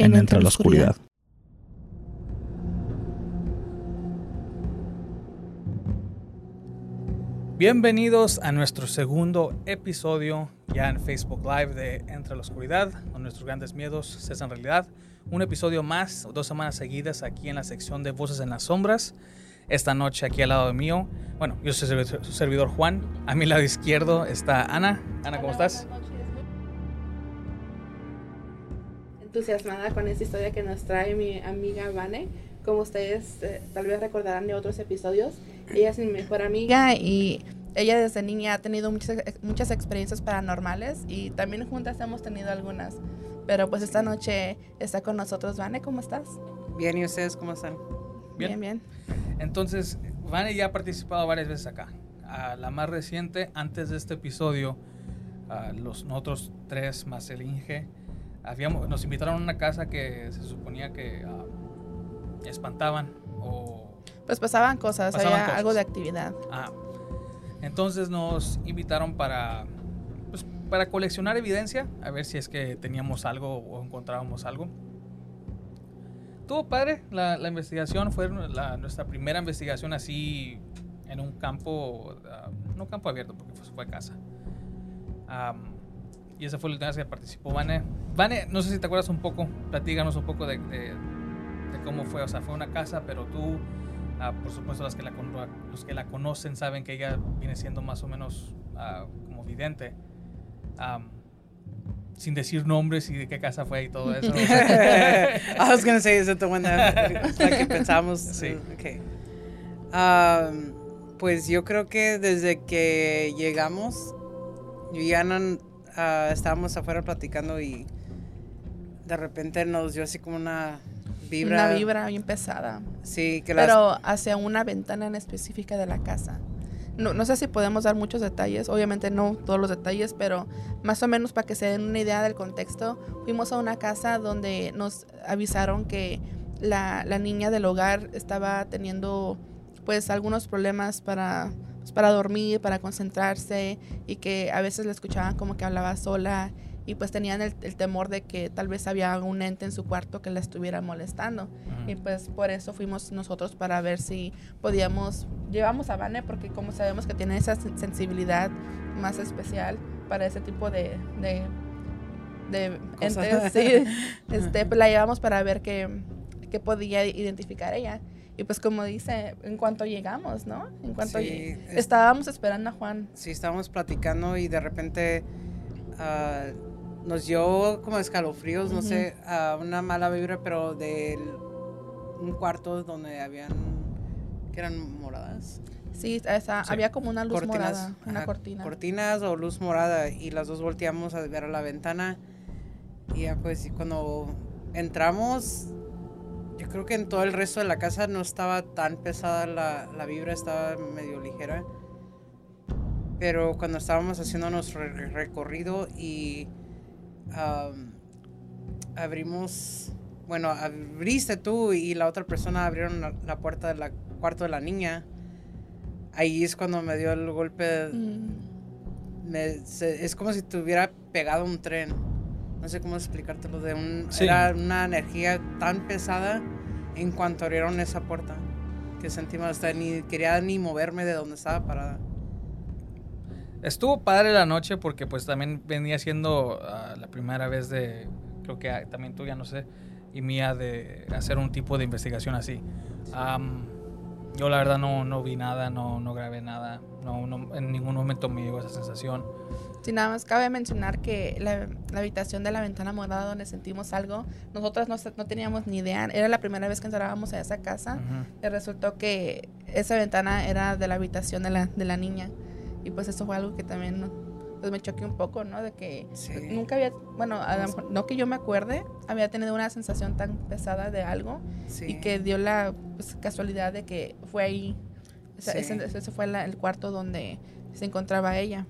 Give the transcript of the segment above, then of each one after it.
En Entre la Oscuridad. Bienvenidos a nuestro segundo episodio ya en Facebook Live de Entre la Oscuridad, donde nuestros grandes miedos se hacen realidad. Un episodio más, dos semanas seguidas aquí en la sección de Voces en las Sombras. Esta noche aquí al lado mío, bueno, yo soy su servidor Juan. A mi lado izquierdo está Ana. Ana, ¿cómo estás? Entusiasmada con esta historia que nos trae mi amiga Vane. Como ustedes eh, tal vez recordarán de otros episodios, ella es mi mejor amiga y ella desde niña ha tenido muchas, muchas experiencias paranormales y también juntas hemos tenido algunas. Pero pues esta noche está con nosotros. Vane, ¿cómo estás? Bien, ¿y ustedes cómo están? Bien, bien. Entonces, Vane ya ha participado varias veces acá. A la más reciente, antes de este episodio, a los nosotros tres más el Inge, habíamos, nos invitaron a una casa que se suponía que ah, espantaban o... Pues pasaban cosas, Pasaban había cosas. algo de actividad. Ah, entonces nos invitaron para, pues, para coleccionar evidencia, a ver si es que teníamos algo o encontrábamos algo. Tuvo padre la, la investigación, fue la- nuestra primera investigación así en un campo, ah, no campo abierto porque fue, fue casa. Y esa fue la última vez que participó Vane. Vane, no sé si te acuerdas un poco, platíganos un poco de, de- de cómo fue. O sea, fue una casa, pero tú, ah, por supuesto, las que la, los que la conocen saben que ella viene siendo más o menos ah, como vidente. Am, sin decir nombres y de qué casa fue y todo eso. I was gonna say, is it the one that, la que pensamos? Sí. Okay. Um, pues yo creo que desde que llegamos, yo y Ana ah, estábamos afuera platicando y de repente nos dio así como una vibra. Una vibra bien pesada. Sí, que las, Pero hacia una ventana en específica de la casa. No, no sé si podemos dar muchos detalles, obviamente no todos los detalles, pero más o menos para que se den una idea del contexto, fuimos a una casa donde nos avisaron que la, la niña del hogar estaba teniendo pues algunos problemas para, para dormir, para concentrarse y que a veces la escuchaban como que hablaba sola y pues tenían el, el temor de que tal vez había un ente en su cuarto que la estuviera molestando. Y pues por eso fuimos nosotros para ver si podíamos, llevamos a Vane porque como sabemos que tiene esa sen- sensibilidad más especial para ese tipo de, de, entes, sí, este, pues la llevamos para ver qué, qué podía identificar ella. Y pues como dice, en cuanto llegamos, ¿no? En cuanto Sí, lleg- es- estábamos esperando a Juan. sí, estábamos platicando y de repente ah, nos dio como escalofríos, no sé, ah, una mala vibra, pero de un cuarto donde habían, que eran moradas. Sí, esa- Sí. había como una luz cortinas, morada, una cortina. cortinas o luz morada y las dos volteamos a ver a la ventana y ya pues y cuando entramos yo creo que en todo el resto de la casa no estaba tan pesada la, la vibra estaba medio ligera pero cuando estábamos haciendo nuestro re- recorrido y am, abrimos bueno abriste tú y la otra persona abrieron la, la puerta del cuarto de la niña ahí es cuando me dio el golpe Mm. me- se- es como si te hubiera pegado un tren. No sé cómo explicártelo. De un, Sí. Era una energía tan pesada en cuanto abrieron esa puerta que sentí más. hasta Ni quería ni moverme de donde estaba parada. Estuvo padre la noche porque pues también venía siendo ah, la primera vez de, creo que ah, también tú ya no sé, y mía de hacer un tipo de investigación así. Am, yo la verdad no, no vi nada, no, no grabé nada, no, no- en ningún momento me llegó esa sensación. Sí, nada más cabe mencionar que la, la habitación de la ventana morada donde sentimos algo, nosotros no, no teníamos ni idea, era la primera vez que entrábamos a esa casa y resultó que esa ventana era de la habitación de la, de la niña y pues eso fue algo que también pues me choqué un poco, ¿no? De que Sí. nunca había, bueno, a lo mejor- no que yo me acuerde, había tenido una sensación tan pesada de algo Sí. y que dio la pues, casualidad de que fue ahí, esa- Sí. ese, ese fue la- el cuarto donde se encontraba ella.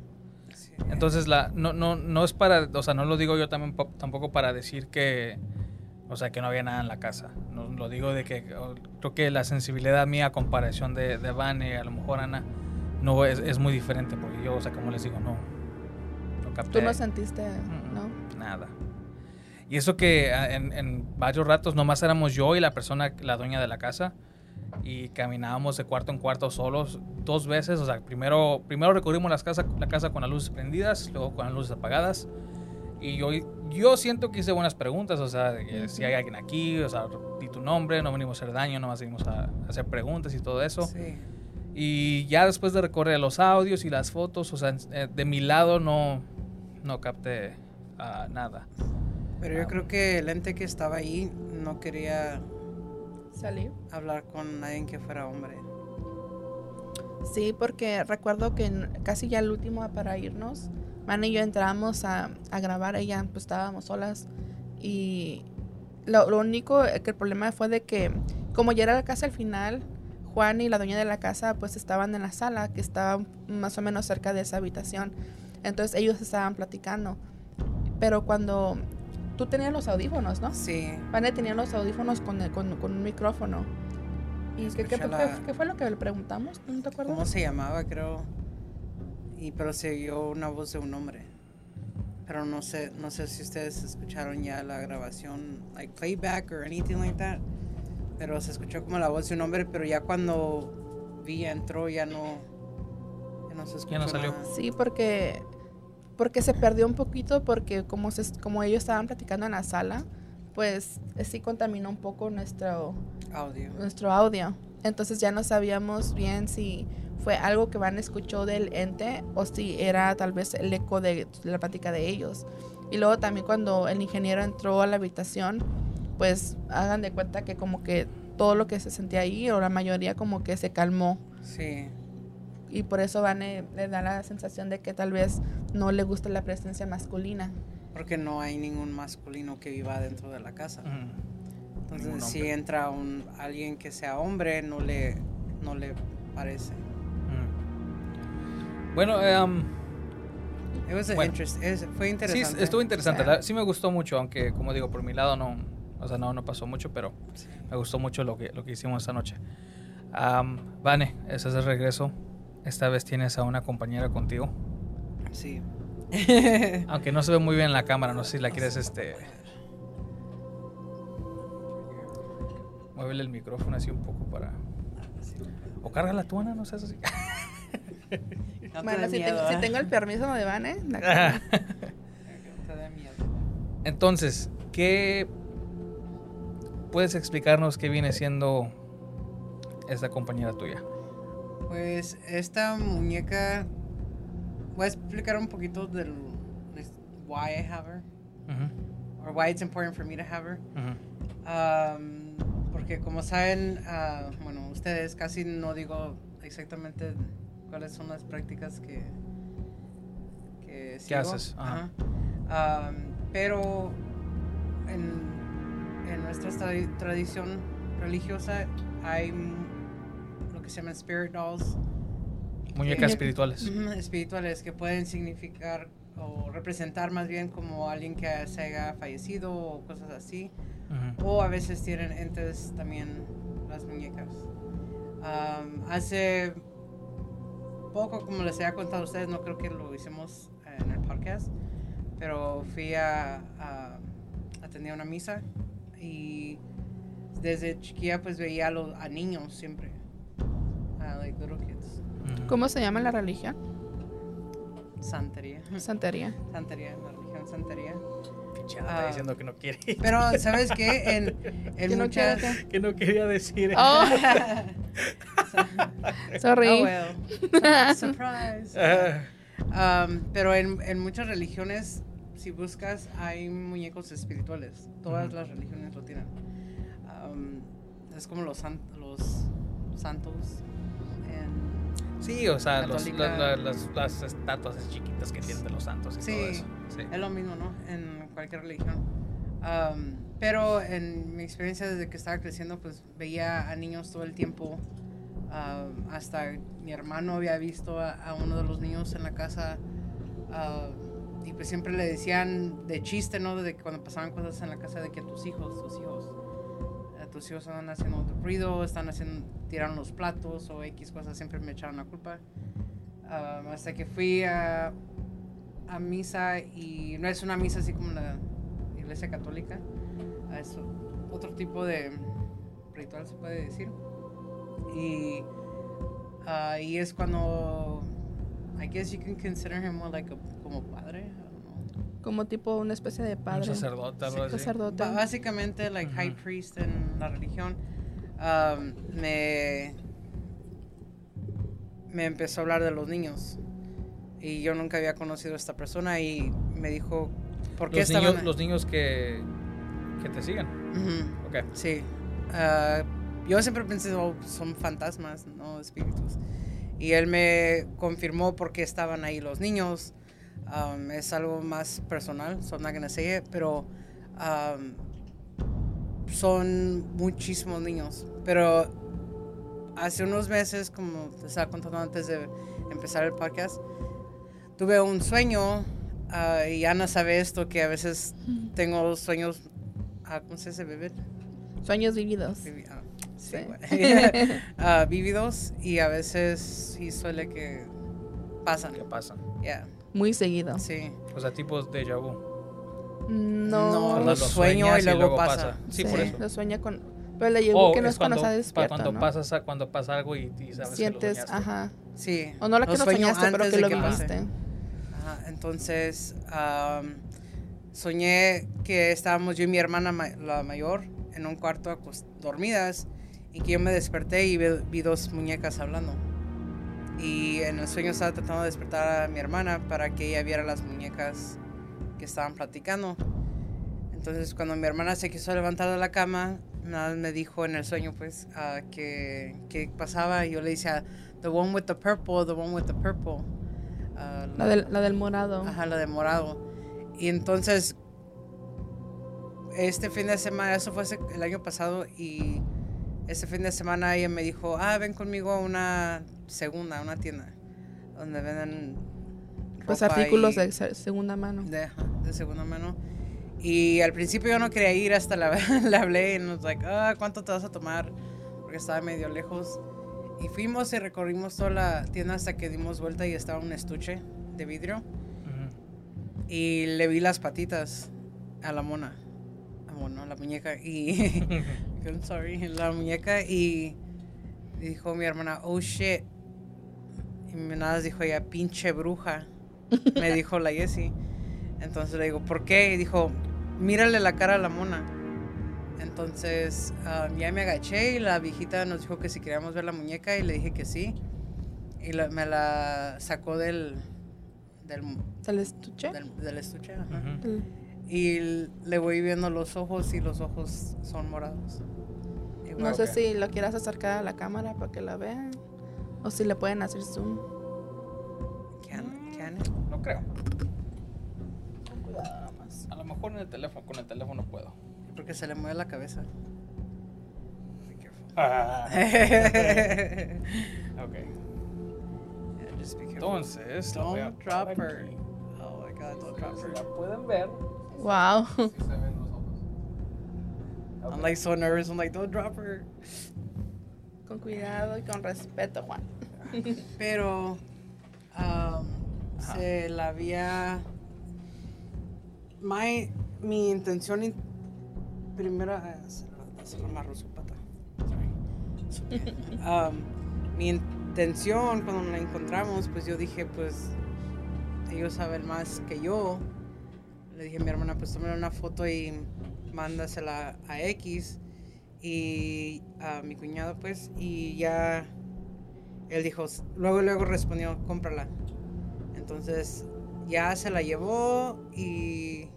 Entonces, la, no, no, no es para, o sea, no lo digo yo también po- tampoco para decir que, o sea, que no había nada en la casa. No, lo digo de que o, creo que la sensibilidad mía a comparación de, de Vane, a lo mejor Ana, no es, es muy diferente porque yo, o sea, como les digo, no capté Tú no sentiste, Mm, ¿no? nada. Y eso que a- en, en varios ratos nomás éramos yo y la persona, la dueña de la casa, y caminábamos de cuarto en cuarto solos dos veces. O sea, primero, primero recorrimos las casa, la casa con las luces prendidas, luego con las luces apagadas. Y yo, yo siento que hice buenas preguntas, o sea, si hay alguien aquí, o sea, di tu nombre, no venimos a hacer daño, nomás venimos a, a hacer preguntas y todo eso. Sí. Y ya después de recorrer los audios y las fotos, o sea, eh, de mi lado no, no capté ah, nada. Pero yo Ah. creo que el ente que estaba ahí no quería Salir. hablar con nadie que fuera hombre. Sí, porque recuerdo que casi ya el último para irnos, Man y yo entramos a, a grabar, ella pues estábamos solas y lo, lo único eh, que el problema fue de que como ya era la casa al final, Juan y la dueña de la casa pues estaban en la sala que estaba más o menos cerca de esa habitación, entonces ellos estaban platicando, pero cuando tú tenías los audífonos, ¿no? Sí. Vane tenía los audífonos con, el- con, con un micrófono. ¿Y qué, qué, la- qué fue lo que le preguntamos? ¿No te acuerdas? ¿Cómo se llamaba? Creo. Y pero se oyó una voz de un hombre. Pero no sé, no sé si ustedes escucharon ya la grabación, like playback or anything like that. Pero se escuchó como la voz de un hombre, pero ya cuando vi entró ya no, no se escuchó. no salió. nada. Sí, porque porque se perdió un poquito porque como se, como ellos estaban platicando en la sala, pues sí contaminó un poco nuestro Audio. nuestro audio. Entonces ya no sabíamos bien si fue algo que Van escuchó del ente o si era tal vez el eco de, de la plática de ellos. Y luego también cuando el ingeniero entró a la habitación, pues hagan de cuenta que como que todo lo que se sentía ahí o la mayoría como que se calmó Sí. Y por eso Van le da la sensación de que tal vez no le gusta la presencia masculina. Porque no hay ningún masculino que viva dentro de la casa. Ujú. Entonces, si entra un alguien que sea hombre, no le, no le parece. Mm. Bueno, um, It was Bueno. es- fue sí, interesante. estuvo interesante. Sí. la- Sí me gustó mucho, aunque como digo, por mi lado no, o sea, no, no pasó mucho, pero Sí. me gustó mucho lo que, lo que hicimos esta noche. Am, Vane, ese es el regreso. Esta vez tienes a una compañera contigo. Sí. Aunque no se ve muy bien en la cámara, no sé si la quieres este. Muévele el micrófono así un poco para. O carga la tuana, no seas así. No te Bueno, si, miedo, tengo, si tengo el permiso de Van, ¿eh? La-. Entonces, ¿qué puedes explicarnos qué viene siendo esta compañera tuya? Pues esta muñeca, voy a explicar un poquito del why I have her, or why it's important for me to have her. Um, porque como saben, ah, bueno, ustedes casi no digo exactamente cuáles son las prácticas que, que sigo. haces? Um, pero en, en nuestra tradi- tradición religiosa hay que se llaman spirit dolls, Muñecas Muñeca. espirituales. Espirituales que pueden significar o representar más bien como alguien que se haya fallecido o cosas así. O a veces tienen entes también las muñecas. Am, hace poco, como les había contado a ustedes, no creo que lo hicimos en el podcast, pero fui a, a una misa y desde chiquilla pues veía a, los, a niños siempre, a like little kids. ujú. ¿Cómo se llama la religión? Santería. Santería. Santería, la religión santería. Ana está Ah. diciendo que no quiere. Pero, ¿sabes qué? En, en Que no muchas... quiere que no quería decir. Oh, sorry. Oh, well. Surprise. Um, pero en, en muchas religiones, si buscas, hay muñecos espirituales. Todas las religiones lo tienen. Um, es como los, san- los santos. Sí, o sea, los- la- las, las estatuas chiquitas que tienen de los santos y Sí. todo eso. Sí. Es lo mismo, ¿no? En cualquier religión. Am, pero en mi experiencia desde que estaba creciendo, pues veía a niños todo el tiempo. Am, hasta mi hermano había visto a, a uno de los niños en la casa. am, y pues siempre le decían de chiste, ¿no? De que cuando pasaban cosas en la casa, de que tus hijos, tus hijos, hijos están haciendo ruido, están haciendo, tiraron los platos o X cosas, siempre me echaron la culpa. Am, hasta que fui a, a misa y no es una misa así como la iglesia católica, es otro tipo de ritual se puede decir. Y ahí es cuando I guess you can consider him more like a, como padre. Como tipo una especie de Un padre. sacerdote, algo así. Sacerdote. Básicamente like high Ujú. priest en la religión um, me me empezó a hablar de los niños y yo nunca había conocido a esta persona y me dijo por qué Los estaban niños, los niños que, que te siguen. Ujú. Ok. Sí. Ah, yo siempre pensé, oh, son fantasmas, no espíritus. Y él me confirmó por qué estaban ahí los niños. Um, es algo más personal, so I'm not gonna say it, pero um, son muchísimos niños. Pero hace unos meses, como te estaba contando antes de empezar el podcast, tuve un sueño ah, y Ana sabe esto, que a veces tengo sueños, ah, ¿cómo se dice? Sueños vividos. Vivi- ah, sí. Ah, vívidos y a veces sí suele que pasan. ¿Qué pasa? Yeah, Muy seguido. sí. O sea, tipos de vu. No. No, Cuando lo sueño y luego pasa. Sí, por eso. Lo sueña con. Pero le llegó O que no es es cuando, cuando, está despierto. cuando, ¿no? pasas a- cuando pasa algo y, y sabes Sientes, que lo ajá. Sí. O no la que Lo no soñaste, pero antes que de lo pase. viviste. Ajá, entonces, am, soñé que estábamos yo y mi hermana, ma- la mayor, en un cuarto dormidas y que yo me desperté y ve- vi dos muñecas hablando. Y en el sueño estaba tratando de despertar a mi hermana para que ella viera las muñecas que estaban platicando. Entonces, cuando mi hermana se quiso levantar de la cama, nada me dijo en el sueño, pues, ah, que, que pasaba. Y yo le decía, the one with the purple, the one with the purple. Ah, La del, la del morado. Ajá, la de morado. Y entonces, este fin de semana, eso fue el año pasado, y este fin de semana ella me dijo, ah, ven conmigo a una segunda, una tienda, donde venden Pues ropa artículos y- de se- segunda mano. de, de segunda mano. Y al principio yo no quería ir, hasta la, le hablé y nos like, ah, ¿cuánto te vas a tomar? Porque estaba medio lejos. Y fuimos y recorrimos toda la tienda hasta que dimos vuelta y estaba un estuche de vidrio. Ujú. Y le vi las patitas a la mona. A mona, a la muñeca. Y. I'm sorry. La muñeca. Y dijo mi hermana, oh shit. Y mi nada dijo ella, pinche bruja. Me dijo la Jessie. Entonces le digo, ¿por qué? Y dijo, mírale la cara a la mona. Entonces ah, ya me agaché y la viejita nos dijo que si queríamos ver la muñeca y le dije que sí. Y la- me la sacó del, del, ¿Del estuche? del, del estuche. ajá. Y le voy viendo los ojos y los ojos son morados. No Igual. sé si lo quieras acercar a la cámara para que la vean. O si le pueden hacer zoom. Can- can- No creo. Con cuidado nada más. A lo mejor en el teléfono, con el teléfono puedo. Porque se le mueve la cabeza. ok. Yeah, just be careful. Entonces, la voy a Don't drop her. aquí. Oh my god, don't drop Si her. la pueden ver. Wow. Si Ok. I'm like so nervous. I'm like, don't drop her. con cuidado y con respeto, Juan. Pero um, se la había. My, mi intención in- primera. eh, Se la, amarró su pata. Sorry. Um, mi intención cuando la encontramos, pues yo dije, pues ellos saben más que yo. Le dije a mi hermana, pues tómale una foto y mándasela a X. Y a mi cuñado, pues, y ya él dijo, luego, luego respondió, cómprala. Entonces ya se la llevó y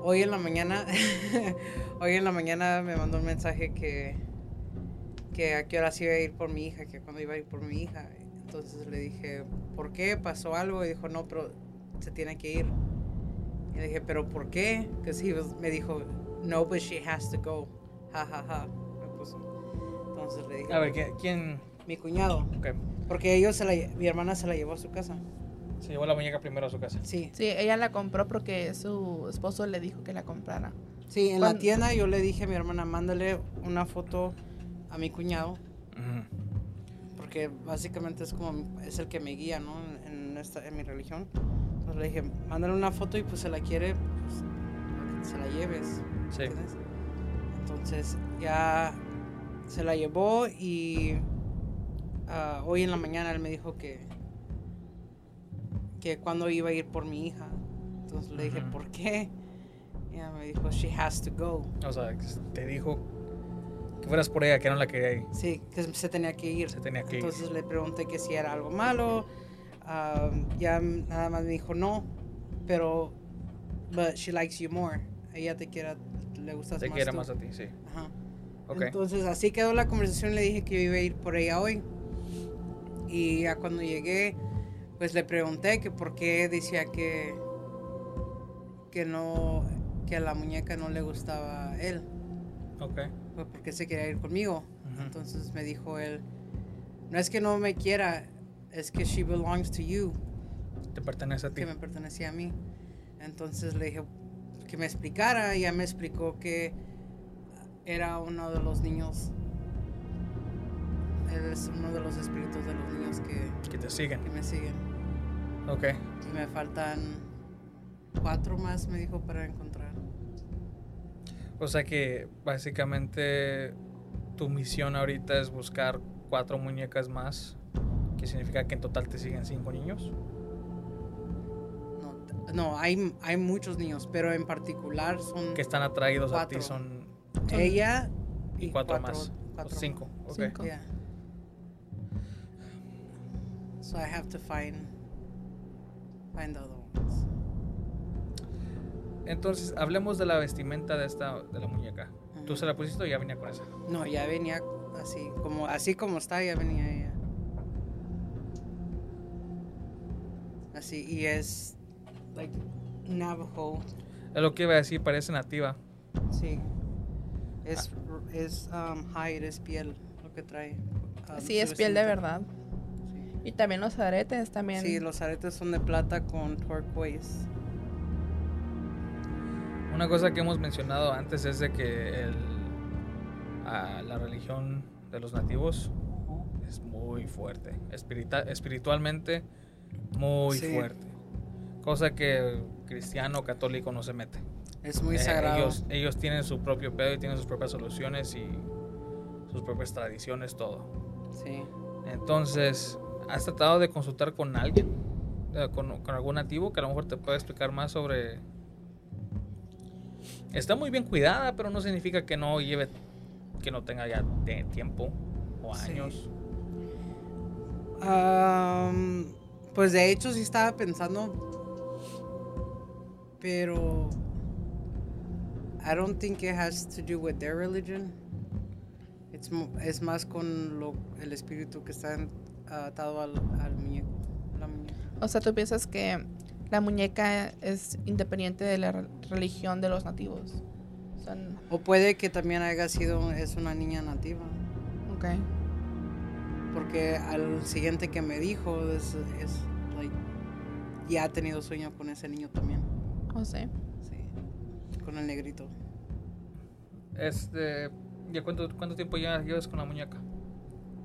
hoy en la mañana, hoy en la mañana me mandó un mensaje que, que a qué hora iba a ir por mi hija, que cuando iba a ir por mi hija. Entonces le dije, ¿por qué? ¿Pasó algo? Y dijo, no, pero se tiene que ir. Y le dije, ¿pero por qué? Que sí, me dijo, no, but she has to go. Ja, ja, ja. Me puso. Entonces le dije, A ver, ¿qui- ¿quién? mi cuñado. Ok. Porque ellos, se la mi hermana se la llevó a su casa. Se llevó la muñeca primero a su casa. Sí. Sí, ella la compró porque su esposo le dijo que la comprara. Sí, en la tienda yo le dije a mi hermana, mándale una foto a mi cuñado. Ujú. porque básicamente es como es el que me guía no en esta en mi religión entonces le dije mándale una foto y pues se la quiere pues se la lleves Sí. entonces ya se la llevó y ah, hoy en la mañana él me dijo que que cuando iba a ir por mi hija entonces le dije Ujú. por qué y ella me dijo she has to go O sea, te dijo que fueras por ella, que no la quería ir. sí que se tenía que ir Se tenía que ir. Entonces le pregunté que si era algo malo. Ah, ya nada más me dijo no, pero but she likes you more. Ella te quiere, le gustas Te más. quiere tú. más a ti, sí. Ajá. Ok. Entonces así quedó la conversación. Le dije que yo iba a ir por ella hoy. Y ya cuando llegué, pues le pregunté que por qué decía que que no que a la muñeca no le gustaba él, ok. pues porque se quería ir conmigo. Ujú. Entonces me dijo él, no es que no me quiera, es que she belongs to you, Te pertenece a ti. que me pertenecía a mí. Entonces le dije que me explicara y ya me explicó que era uno de los niños, es uno de los espíritus de los niños que, Que te siguen. que me siguen. Ok. Y me faltan cuatro más, me dijo, para encontrar. O sea que básicamente tu misión ahorita es buscar cuatro muñecas más. Que significa que en total te siguen cinco niños. No, hay, hay muchos niños, pero en particular son Que están atraídos a ti. Son ella y cuatro, más. cuatro cinco. ok. Cinco. Yeah. So I have to find find the other ones. Entonces, hablemos de la vestimenta de esta de la muñeca. ¿Tú Ujú. se la pusiste o ya venía con esa? No, ya venía así, como así como está, ya venía Así y es like Navajo, Es lo que iba a decir, parece nativa. sí. Es es um, hide, es piel lo que trae. um, Sí, es piel de verdad. Y también los aretes también. Sí, los aretes son de plata con turquoise. Una cosa que hemos mencionado antes es de que el- a la religión de los nativos es muy fuerte. Espirita- espiritualmente muy Sí. fuerte. Cosa que cristiano católico no se mete. Es muy Eh, sagrado. Ellos, ellos tienen su propio pedo y tienen sus propias soluciones y sus propias tradiciones, todo. Sí. Entonces, ¿has tratado de consultar con alguien? Eh, Con, con algún nativo que a lo mejor te pueda explicar más sobre... Está muy bien cuidada, pero no significa que no lleve, que no tenga ya de tiempo o Sí. años. Pues de hecho sí estaba pensando, pero I don't think it has to do with their religion. It's es más con lo, el espíritu que está atado al, al muñeco. la muñeca. O sea, tú piensas que la muñeca es independiente de la re- religión de los nativos. O sea, O puede que también haya sido es una niña nativa, ok. Porque al siguiente que me dijo es, es like, ya ha tenido sueño con ese niño también. O sea, Sí, con el negrito. Este, ¿Ya cuánto, cuánto tiempo ya llevas con la muñeca?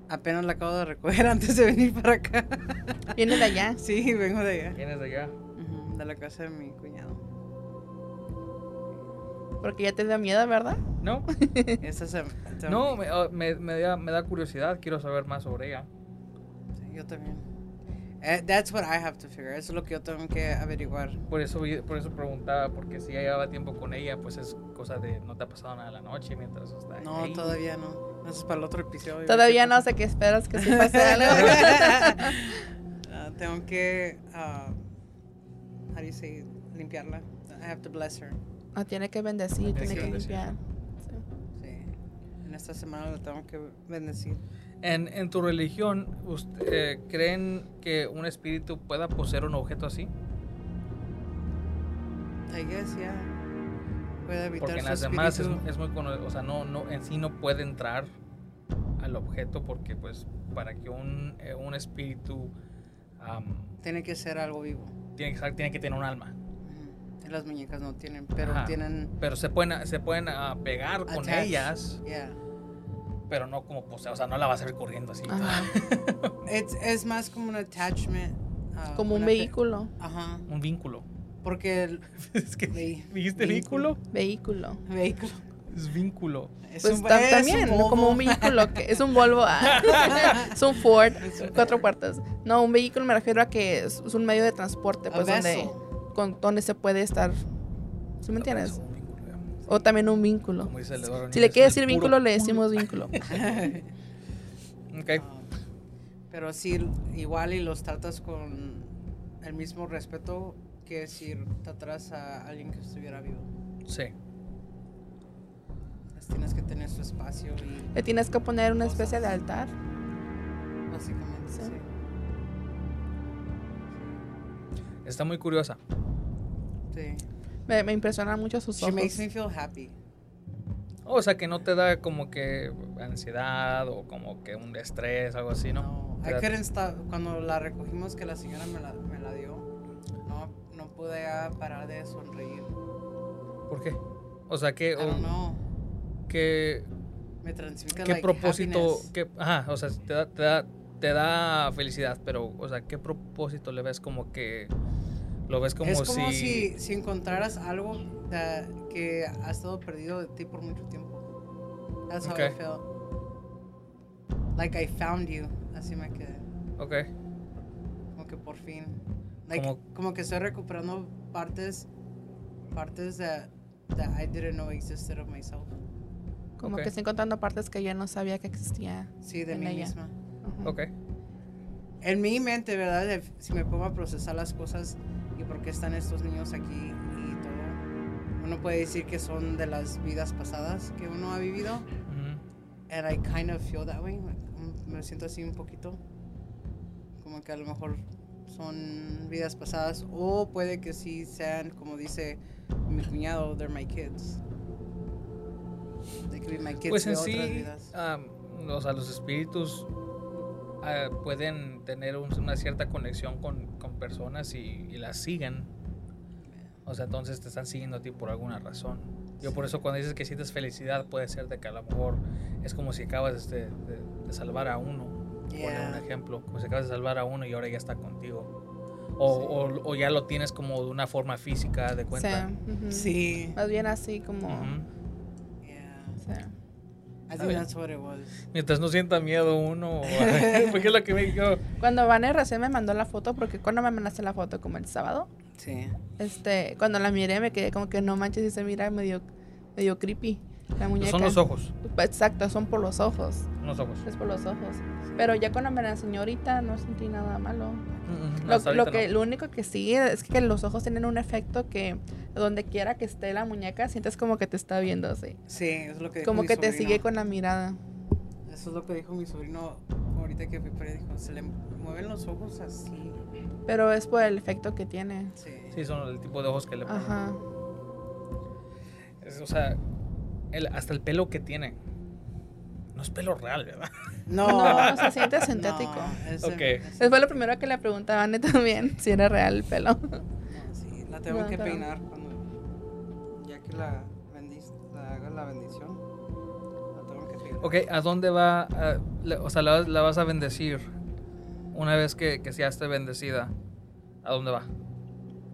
Apenas la acabo de recoger antes de venir para acá. viene de allá. Sí, vengo de allá. ¿Tienes de allá? Ujú, De la casa de mi cuñado. Porque ya te da miedo, ¿verdad? ¿No? Esa se, No, me, oh, me, me da, me da curiosidad, quiero saber más sobre ella. sí, yo también. Eh, that's what I have to figure. Eso es lo que yo tengo que averiguar. Por eso, por eso preguntaba, porque si ya llevaba tiempo con ella, pues es cosa de no te ha pasado nada la noche mientras está No, ahí. todavía no. Eso es para el otro episodio. Todavía no sé qué esperas que sí pase algo. Ah, tengo que, ah, how do you say, limpiarla. I have to bless her. No, tiene que bendecir, Tiene tiene que limpiar. Sí. En esta semana la tengo que bendecir. En, en tu religión, usted- eh, ¿creen que un espíritu pueda poseer un objeto así? I guess, yeah. Puede evitar Porque en su las demás es, es muy cono- o sea, no, no, en sí no puede entrar al objeto porque pues para que un, eh, un espíritu am, Tiene que ser algo vivo. tiene, que, tiene que tener un alma. Las muñecas no tienen, pero Ajá. tienen. Pero se pueden, se pueden ah, pegar con attach. ellas, Yeah. pero no como poseer, o sea, no la vas a ver corriendo así. Es, es más como un attachment. ah, Como un vehículo. Ajá. Un vínculo. Porque el es que, ¿dijiste vínculo. Vehículo. vehículo. Es vínculo. Es Pues un- ta- es también, como un vehículo, que es un Volvo, ah. es un Ford, cuatro puertas. No, un vehículo me refiero a que es, es un medio de transporte, pues donde, vessel. Con, donde se puede estar. ¿Sí me Es entiendes? O también un vínculo. Como dice el Eduardo Si le quiere decir vínculo, le decimos vínculo. Ok. Ah, pero sí, igual y los tratas con el mismo respeto que si tratas a alguien que estuviera vivo. Sí. Les tienes que tener su espacio y Le tienes que poner una especie de altar. básicamente Sí. sí. Está muy curiosa. Sí. Me, me impresionan mucho sus She ojos. makes me feel happy. O sea, que no te da como que ansiedad o como que un estrés, algo así, ¿no? No, I couldn't stop. Cuando la recogimos, que la señora me la, me la dio, no, no pude parar de sonreír. ¿Por qué? O sea, ¿qué, I don't o- know. qué, Me transmite qué like, propósito? Qué, ajá, o sea, te da, te, da, te da felicidad, pero, o sea, ¿qué propósito le ves como que... Lo ves como, es como si... si, si encontraras algo que ha estado perdido de ti por mucho tiempo. That's how I Okay. felt. Like I found you. Así me quedé. Ok, Como que por fin. Like, Como- como, que estoy recuperando partes partes that, that I didn't know existed of myself. Como Ok. que estoy encontrando partes que ya no sabía que existía. Sí, de En mí ella. misma. Ujú. ok. En mi mente, ¿verdad? Si me pongo a procesar las cosas y por qué están estos niños aquí y todo, uno puede decir que son de las vidas pasadas que uno ha vivido. Ujú. And I kind of feel that way. mm, Me siento así un poquito. Como que a lo mejor son vidas pasadas. O puede que sí sean, como dice mi cuñado, they're my kids. They could be my kids Pues de en otras sí, vidas. am, o sea, los espíritus ah, pueden tener un- una cierta conexión con, con personas y, y las siguen. O sea, entonces te están siguiendo a ti por alguna razón. Yo por eso cuando dices que sientes felicidad puede ser de que a lo mejor es como si acabas de, de- de salvar a uno. Ponle un Yeah. ejemplo, como si acabas de salvar a uno y ahora ya está contigo. O, o- o ya lo tienes como de una forma física de cuenta. Sí. Más bien así como. Yeah. Sí. I think bien. that's what it was. Mientras no sienta miedo uno, porque es lo que me dijo. Cuando Vane recién me mandó la foto, porque cuando me mandaste la foto, como el sábado, Sí. este, cuando la miré me quedé como que no manches y se mira medio, medio creepy la muñeca. Son los ojos, Exacto, son por los ojos. los ojos. Es por los ojos. Pero ya cuando me la enseñó ahorita no sentí nada malo. Mm, mm, Lo, lo que, no. lo único que sí es que los ojos tienen un efecto que donde quiera que esté la muñeca sientes como que te está viendo así. Sí, es lo que dijo Como mi que te sigue con la mirada. Eso es lo que dijo mi sobrino ahorita que fui por ahí. Dijo, se le mueven los ojos así. Pero es por el efecto que tiene. Sí. Sí, son el tipo de ojos que le ponen. Ajá. Es- o sea, el- hasta el pelo que tiene. No es pelo real, ¿verdad? No, No, se siente sintético. No, es- Ok. es- Eso fue lo primero que le preguntaba a Anne también, si era real el pelo. no, sí, la tengo No, que pero- peinar cuando. Ya que la, bendic- la haga la bendición. La tengo que peinar. Ok, ¿a dónde va? a- le- o sea, la, vas- la vas a bendecir una vez que, que ya esté bendecida. ¿A dónde va?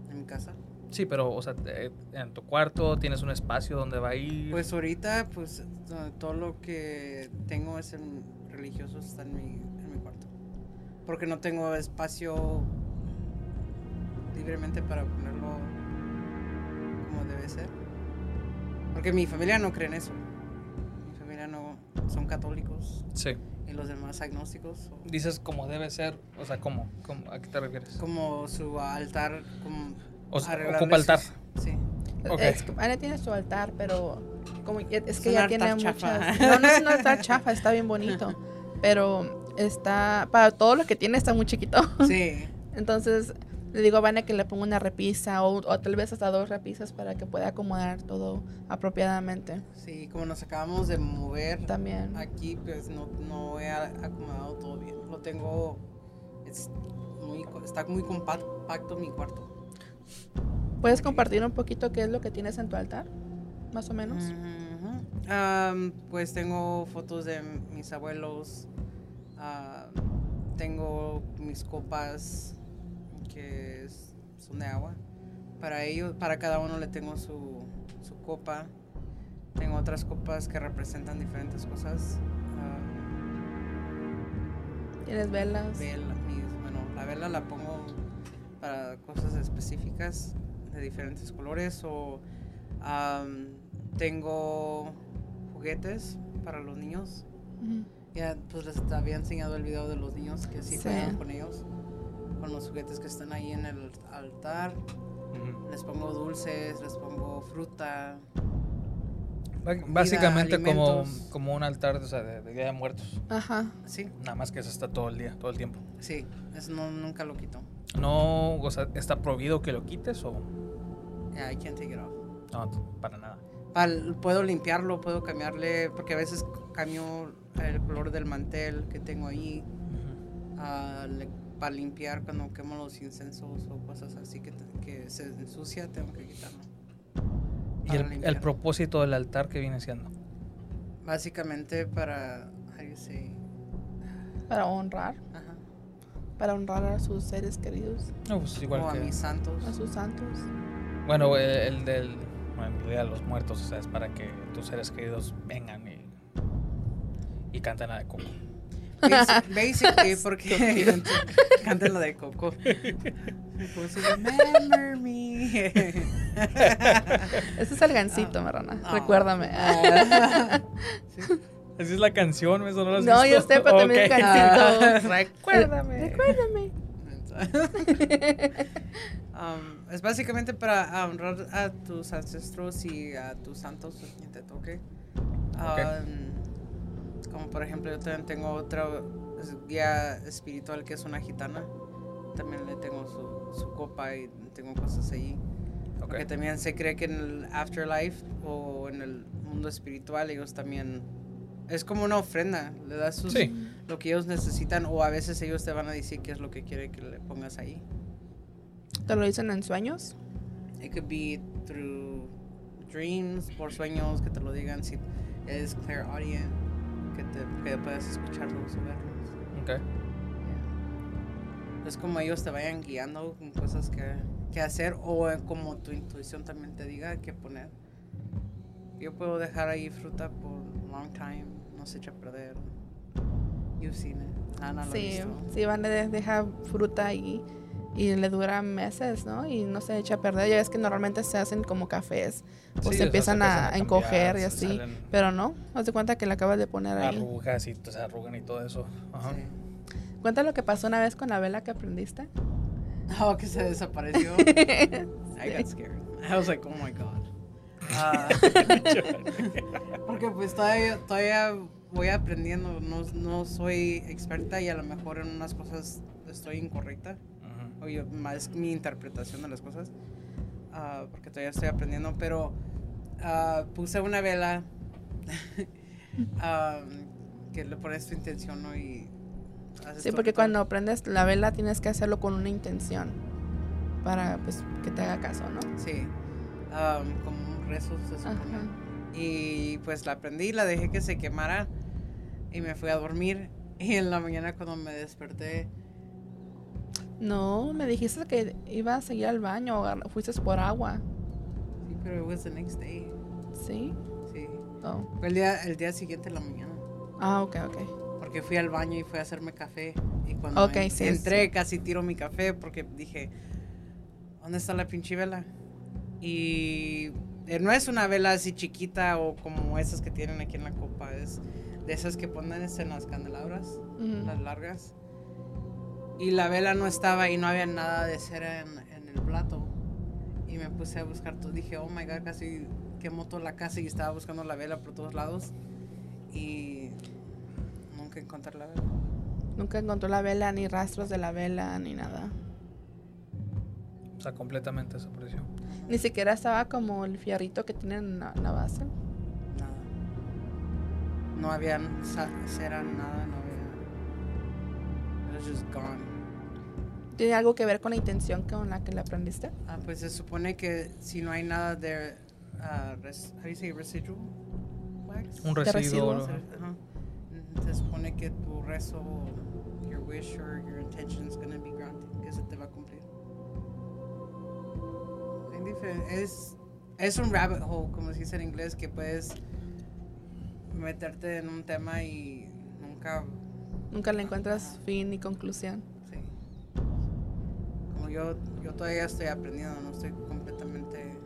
En mi casa. Sí, pero, o sea, en tu cuarto tienes un espacio donde va a ir. Pues ahorita, pues to- todo lo que tengo es en religioso está en mi, en mi cuarto. Porque no tengo espacio libremente para ponerlo como debe ser. Porque mi familia no cree en eso. Mi familia no son católicos sí. y los demás agnósticos. o- Dices como debe ser. O sea, ¿cómo? ¿Cómo? ¿A qué te refieres? Como su altar, como O sea, ocupa altar. Sí. Ok. Es que Anne tiene su altar, pero como ya- es que un ya tiene chafa. muchas. No, no es un altar chafa, está bien bonito. pero está, para todo lo que tiene está muy chiquito. Sí. Entonces le digo a Vane que le ponga una repisa o, o tal vez hasta dos repisas para que pueda acomodar todo apropiadamente. Sí, como nos acabamos de mover También. aquí, pues no, no he acomodado todo bien. Lo tengo, es muy, está muy compacto mi cuarto. ¿Puedes compartir un poquito qué es lo que tienes en tu altar? Más o menos. Am, pues tengo fotos de mis abuelos, ah, tengo mis copas que es- son de agua. Para ellos, para cada uno le tengo su, su copa. Tengo otras copas que representan diferentes cosas. Ah, Tienes velas. vela, mis- bueno, la vela la pongo para cosas específicas de diferentes colores o am, tengo juguetes para los niños. Ujú. Ya pues les había enseñado el video de los niños que sí, Sí. juegan con ellos, con los juguetes que están ahí en el altar. Les pongo dulces, les pongo fruta. Básicamente como, alimentos. como un altar o sea, de, de Día de Muertos. Ajá. Sí, Nada más que eso está todo el día, todo el tiempo. sí, eso no, nunca lo quito. No, o sea, ¿está prohibido que lo quites o Yeah, I can't take it off. no? Para nada. Pal- puedo limpiarlo, puedo cambiarle, porque a veces cambio el color del mantel que tengo ahí Ujú. para limpiar cuando quemo los incensos o cosas así que, que se ensucia, tengo que quitarlo. ¿Y el, propósito del altar que viene siendo? Básicamente para, say? Para honrar. Ajá. Para honrar a sus seres queridos. No, pues igual o a mis santos. A sus santos. Bueno, el, el del... Bueno, el Día de los Muertos, o sea, es para que tus seres queridos vengan y, y canten la de Coco. Basi- Basically, porque canten la de Coco. Si, Remember me. Ese es el gancito, marrana. Ah. Recuérdame. Ah. Sí. Así es la canción, eso no lo has No, visto? yo sé, pero también el gancito. Recuérdame. Recuérdame. Um, es básicamente para honrar a tus ancestros y a tus santos, quien te toque. Um, como por ejemplo, yo también tengo otra guía espiritual que es una gitana. También le tengo su, su copa y tengo cosas ahí. Ok. Porque también se cree que en el afterlife o en el mundo espiritual ellos también... Es como una ofrenda, le das sus, Sí. lo que ellos necesitan o a veces ellos te van a decir qué es lo que quiere que le pongas ahí. ¿Te lo dicen en sueños? It could be through dreams, por sueños, que te lo digan si es clairaudient, que, te, que puedas escucharlos o verlos. Ok. Es como ellos te vayan guiando con cosas que, que hacer o como tu intuición también te diga qué poner. Yo puedo dejar ahí fruta por long time, no se echa a perder. You've seen it. Ana lo ha Sí, sí, van a de- dejar fruta y, y le dura meses, ¿no? Y no se echa a perder. Ya ves que normalmente se hhacen como cafés o Sí, o se sea, empiezan a, a encoger y así. salen Pero no, haz de cuenta que le acabas de poner ahí. Arrugas y se arrugan y todo eso. Ajá. Sí. Cuenta lo que pasó una vez con la vela que aprendiste. Oh, que se desapareció. I got scared. I was like, oh my god. Ah, porque pues todavía, todavía voy aprendiendo. No, no soy experta y a lo mejor en unas cosas estoy incorrecta. Ujú. O yo- más mi interpretación de las cosas. Ah, porque todavía estoy aprendiendo. Pero ah, puse una vela que le pones tu intención ¿no? y haces Sí, porque cuando prendes la vela tienes que hacerlo con una intención para pues que te haga caso, ¿no? Sí, am, como un rezo se supone. Y pues la prendí, la dejé que se quemara y me fui a dormir. Y en la mañana cuando me desperté, No, me dijiste que ibas a ir al baño o fuiste por agua. sí, pero it was the next day. ¿Sí? Sí, Oh. fue el día, el día siguiente en la mañana. Ah, ok, ok. Porque fui al baño y fui a hacerme café. Y cuando Ok, en- sí, entré casi tiro mi café porque dije, ¿dónde está la pinche vela? Y eh, no es una vela así chiquita o como esas que tienen aquí en la copa, es de esas que ponen en las candelabras. Ujú. las largas. Y la vela no estaba y no había nada de cera en, en el plato. Y me puse a buscar todo. Dije, oh my god, casi quemó toda la casa y estaba buscando la vela por todos lados. Y nunca encontré la vela. Nunca encontró la vela, ni rastros de la vela, ni nada. O sea, completamente desapareció. Ni siquiera estaba como el fierrito que tienen en la, en la base. Nada. No había sa- cera, nada, no había. It was just gone. ¿Tiene algo que ver con la intención con la que le aprendiste? Ah, pues se supone que si no hay nada de. ah, res- how do you say residual wax? Un De residuo. residuos. Ajá. Se supone que tu rezo, your wish or your intention is gonna be granted, que se te va a cumplir. Es, es un rabbit hole, como se dice en inglés, que puedes meterte en un tema y nunca, Nunca le encuentras fin ni conclusión. sí. Como yo, yo todavía estoy aprendiendo, no estoy completamente,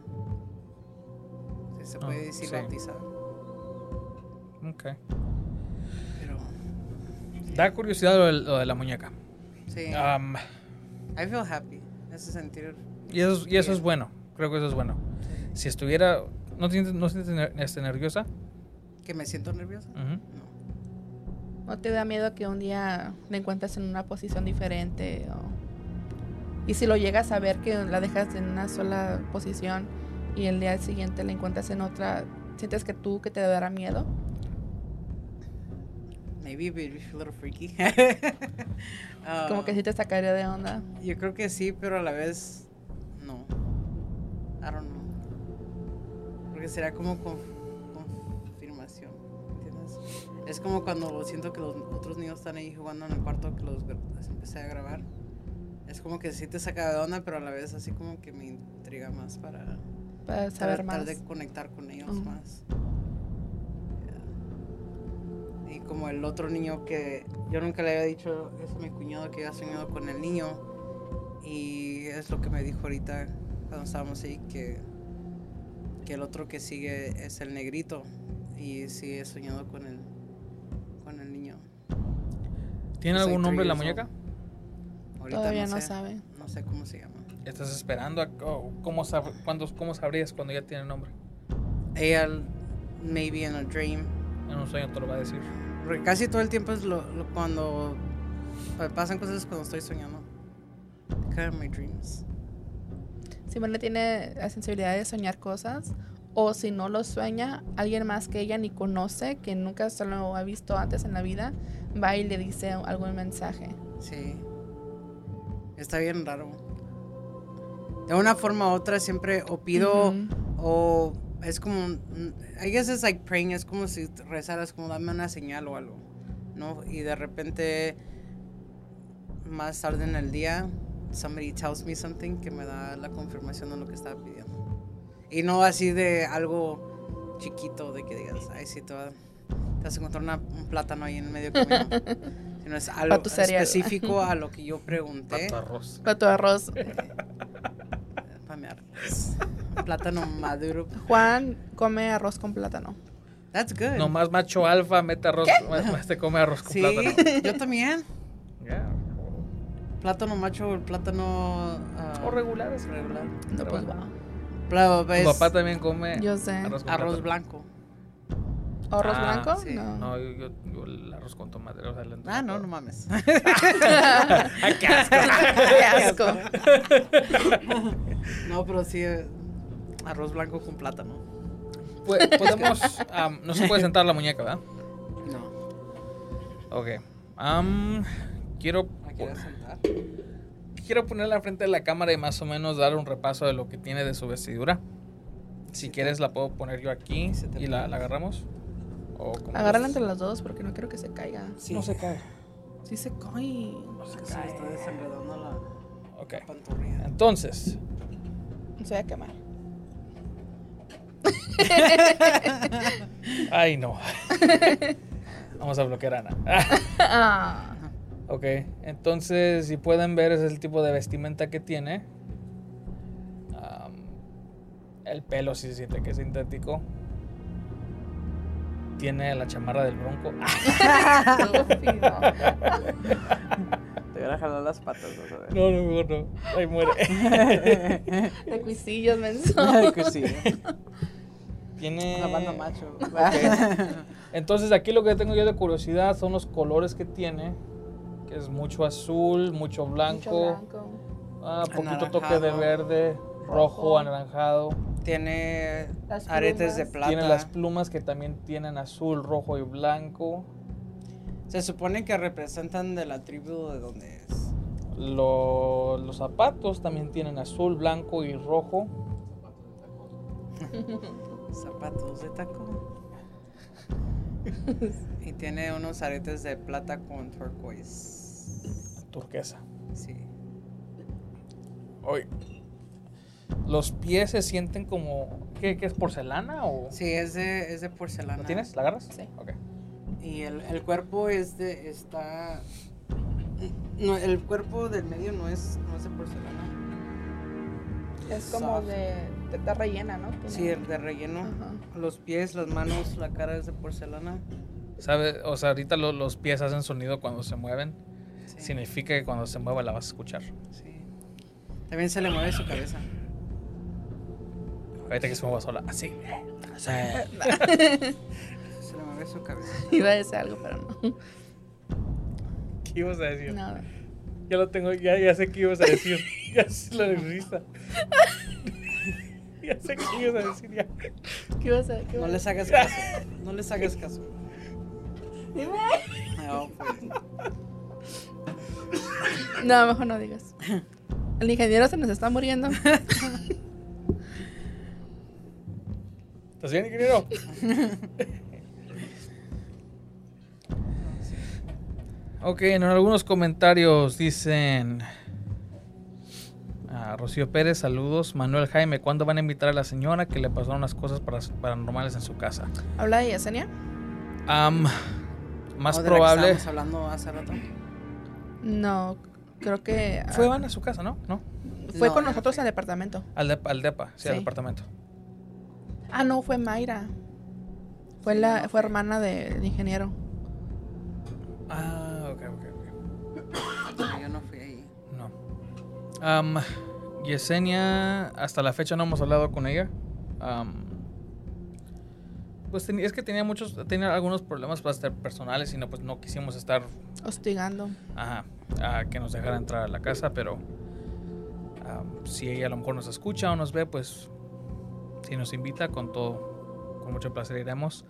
si se puede Ah, decir, sí. bautizado. Ok. Da curiosidad lo de, lo de la muñeca. sí, I feel happy, en ese sentido. y eso, y eso es bueno. Creo que eso es bueno. Si estuviera... ¿No te sientes, no te este, nerviosa? Que me siento nerviosa. Ujú. No. ¿No te da miedo que un día le encuentres en una posición diferente? o- Y si lo llegas a ver que la dejas en una sola posición y el día siguiente la encuentras en otra, ¿sientes que tú que te dará miedo? Maybe a little freaky. Como que sí te sacaría de onda. Yo creo que sí, pero a la vez no. I don't know. Porque será como con- confirmación, ¿entiendes? Es como cuando siento que los otros niños están ahí jugando en el cuarto que los, les empecé a grabar. Es como que sí te saca de onda, pero a la vez así como que me intriga más para Para saber tratar más. de conectar con ellos Ujú. más. Y como el otro niño que yo nunca le había dicho eso a mi cuñado que había soñado con el niño y es lo que me dijo ahorita cuando estábamos ahí que que el otro que sigue es el negrito y sí he soñado con el con el niño. ¿Tiene algún nombre la muñeca? Ahorita Todavía no sé, sabe. No sé cómo se llama. ¿Estás esperando? A, o ¿cómo, sab- cuándo- ¿Cómo sabrías cuando ya tiene nombre? Ella maybe in a dream En un sueño te lo va a decir. Porque casi todo el tiempo es lo, lo- cuando pa- pasan cosas cuando estoy soñando. Kind of my dreams. Simone tiene la sensibilidad de soñar cosas. O si no lo sueña, alguien más que ella ni conoce, que nunca se lo ha visto antes en la vida, va y le dice algún mensaje. Sí. Está bien raro. De una forma u otra siempre o pido o es como I guess it's like praying, es como si rezaras como dame una señal o algo, ¿no? Y de repente más tarde en el día somebody tells me something que me da la confirmación de lo que estaba pidiendo. Y no así de algo chiquito de que digas, ay, sí, te, va- te vas a encontrar una- un plátano ahí en medio camino. Sino es algo específico a lo que yo pregunté. Pato arroz. Plato de arroz. Pa' mi arroz. Plátano maduro. Juan come arroz con plátano. That's good. Nomás macho alfa mete arroz. más te come arroz con sí, plátano. yo también. Ya. Plátano macho, el plátano ah, O regulares. regular. No, pues. Pla- Tu es papá también come Yo sé. arroz con arroz plátano. Blanco. ¿Arroz Ah, blanco? sí. No. No, yo, yo, yo el arroz con tomate. O sea, el Ah, no, no mames. Ay, qué asco. Qué asco. no, pero sí, eh, arroz blanco con plátano. Pu- Podemos. am, no se puede sentar la muñeca, ¿verdad? No. Ok. Am, quiero, ¿Me quieres sentar? quiero ponerla frente de la cámara y más o menos dar un repaso de lo que tiene de su vestidura. Si quieres, la puedo poner yo aquí y la, la agarramos. O como Agárrala entre las dos porque no quiero que se caiga. Sí. No se cae. Sí se cae. No se Es que se cae. está desenredando la Ok. pantorrilla. Entonces, se va a quemar. ay no. Vamos a bloquear a Ana. Ah. ok, entonces si pueden ver ese es el tipo de vestimenta que tiene. Am, el pelo sí se siente que es sintético. Tiene la chamarra del bronco. Te voy a jalar las patas, vas a ver. No, no, mejor no. Ahí muere. De cuisillos, menso. que sí. tiene... La banda macho. Entonces aquí lo que tengo yo de curiosidad son los colores que tiene, que es mucho azul, mucho blanco, Mucho blanco. ah, poquito toque de verde, rojo, Rojo. anaranjado. Tiene Las aretes de plumas. plata. Tiene las plumas que también tienen azul, rojo y blanco. Se supone que representan de la tribu de donde es. Lo- los zapatos también tienen azul, blanco y rojo. Zapatos de taco. y tiene unos aretes de plata con turquoise. Turquesa. Sí. Hoy. Los pies se sienten como. ¿Qué, qué es porcelana o.? Sí, es de, es de porcelana. ¿Lo tienes? ¿La agarras? Sí. Ok. Y el, el cuerpo es de. está. No, el cuerpo del medio no es, no es de porcelana. Es como Soft. de, de está rellena, ¿no? Tiene- Sí, el de relleno. Ajá. Los pies, las manos, la cara es de porcelana. ¿Sabe? O sea, ahorita lo- los pies hacen sonido cuando se mueven. Sí. Significa que cuando se mueva la vas a escuchar. sí. También se le mueve su cabeza. Ahorita que se mueva sola. Así. Se le mueve su cabeza. Iba a decir algo, pero no. ¿Qué ibas a decir? Nada. Ya lo tengo, ya, ya sé qué ibas a decir. ya sé la risa. ya sé qué ibas a decir ya. ¿Qué ibas a qué No ibas a- les hagas caso. No les hagas caso. Dime. No, pues. No, mejor no digas. El ingeniero se nos está muriendo. ¿Estás bien, ingeniero? ok, en algunos comentarios dicen. ah, Rocío Pérez, saludos. Manuel Jaime, ¿cuándo van a invitar a la señora que le pasaron unas cosas para- paranormales en su casa? ¿Habla de Yesenia? Más ¿O de la que probable. estábamos hablando hace rato. No, creo que. ah, Fue van a su casa, ¿no? ¿No? fue No, con nosotros al departamento. Al, dep- al DEPA, sí, al departamento. Ah, no, fue Mayra. Fue Sí, la, no, fue hermana de- del ingeniero. Ah, ok, ok, ok. No, yo no fui ahí. No. Am, Yesenia, hasta la fecha no hemos hablado con ella. Am, pues es que tenía muchos, tenía algunos problemas pues, hasta personales y no, pues no quisimos estar, Hostigando. ajá, a que nos dejara entrar a la casa, pero si ella a lo mejor nos escucha o nos ve, pues si nos invita, con todo, con mucho placer iremos.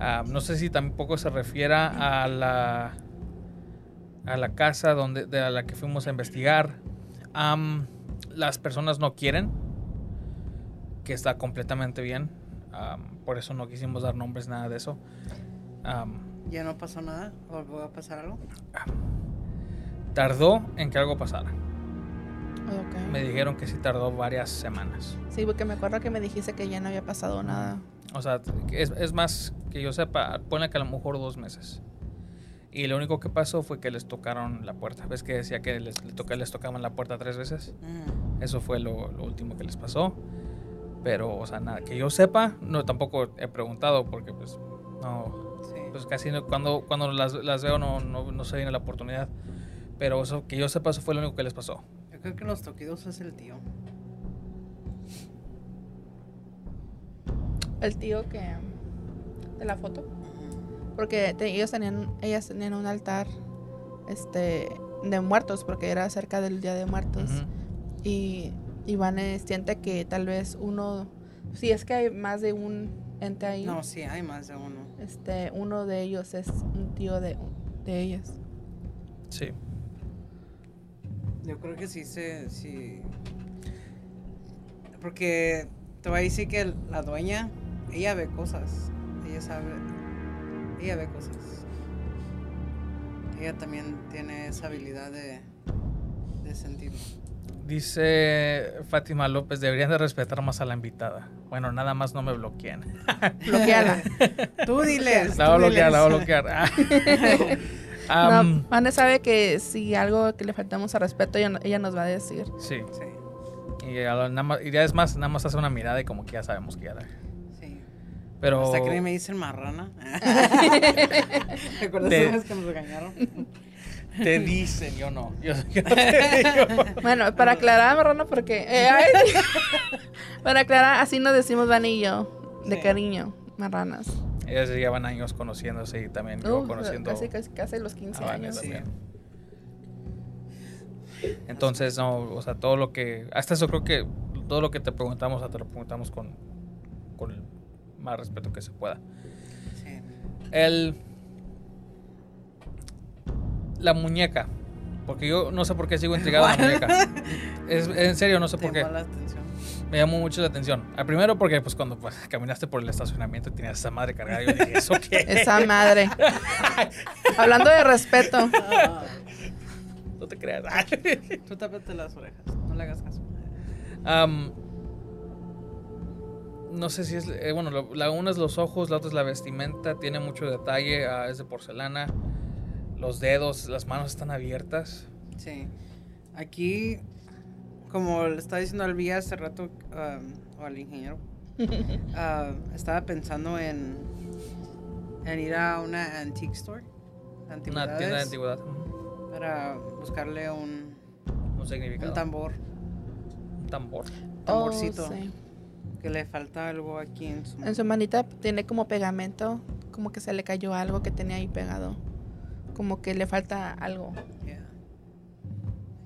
Am, no sé si tampoco se refiera a la a la casa donde de a la que fuimos a investigar. Am, las personas no quieren, que está completamente bien. Por eso no quisimos dar nombres, nada de eso. ¿Ya no pasó nada? ¿O va a pasar algo? tardó en que algo pasara. Ok. Me dijeron que sí tardó varias semanas. Sí, porque me acuerdo que me dijiste que ya no había pasado nada. O sea, que es, es más que yo sepa, ponle que a lo mejor dos meses. Y lo único que pasó fue que les tocaron la puerta. ¿Ves que decía que les, les, toca- les tocaban la puerta tres veces? Mm. Eso fue lo, lo último que les pasó. Pero, o sea, nada, que yo sepa, no tampoco he preguntado porque pues no, Sí. pues casi no- cuando, cuando las, las veo no, no, no se viene la oportunidad. Pero eso que yo sepa, eso fue lo único que les pasó. Creo que los toquidos es el tío. El tío que. de la foto. Porque te- ellos tenían, ellas tenían un altar este de muertos, porque era cerca del día de muertos. Y Iván siente que tal vez uno. Si es que hay más de un ente ahí. No, sí, hay más de uno. Este, uno de ellos es un tío de, de ellas. Sí. Yo creo que sí se. Sí. Porque te voy a decir que la dueña, ella ve cosas. Ella sabe. Ella ve cosas. Ella también tiene esa habilidad de, de sentir. Dice Fátima López, deberían de respetar más a la invitada. Bueno, nada más no me bloqueen. Bloqueala. Tú diles. La voy a bloquear, la voy a bloquear. Am, no, Vane sabe que si algo que le faltamos a respeto, ella, ella nos va a decir. sí. Sí, Y, a lo- nada más, y ya es más, nada más hace una mirada y como que ya sabemos que ya la... sí. Pero... Hasta que me dicen marrana. ¿Te acuerdas De- vez que nos regañaron? Te dicen, yo no. Yo, yo no te digo. Bueno, para aclarar, Marrano, porque. eh, ay, para aclarar, así nos decimos Vane y yo. de Sí. cariño, marranas. Ellas llevan años conociéndose y también yo Uh, conociendo casi, casi, casi los 15 a Vane años. Sí. también. Entonces, no, o sea, todo lo que. Hasta eso creo que todo lo que te preguntamos, o sea, te lo preguntamos con, con el más respeto que se pueda. Sí. El. La muñeca. Porque yo no sé por qué sigo intrigado a la muñeca. Es, en serio, no sé por qué. la atención. Me llamó mucho la atención. Al primero porque pues cuando pues, caminaste por el estacionamiento tenías esa madre cargada, yo dije, ¿eso qué? Esa madre. Hablando de respeto. Ah, No te creas. tú tápate las orejas. No le hagas caso. Am, no sé si es. eh, bueno, lo- la una es los ojos, la otra es la vestimenta. Tiene mucho detalle. ah, es de porcelana. Los dedos, las manos están abiertas. Sí. Aquí, como le estaba diciendo al Vía hace rato, um, o al ingeniero, ah, estaba pensando en, en ir a una antique store. Una tienda de antigüedades, antigüedad. Para buscarle un, Un significado. un tambor. Un tambor. Tamborcito. Oh, sí. Que le falta algo aquí en su En su manita tiene como pegamento, como que se le cayó algo que tenía ahí pegado. Como que le falta algo. Yeah.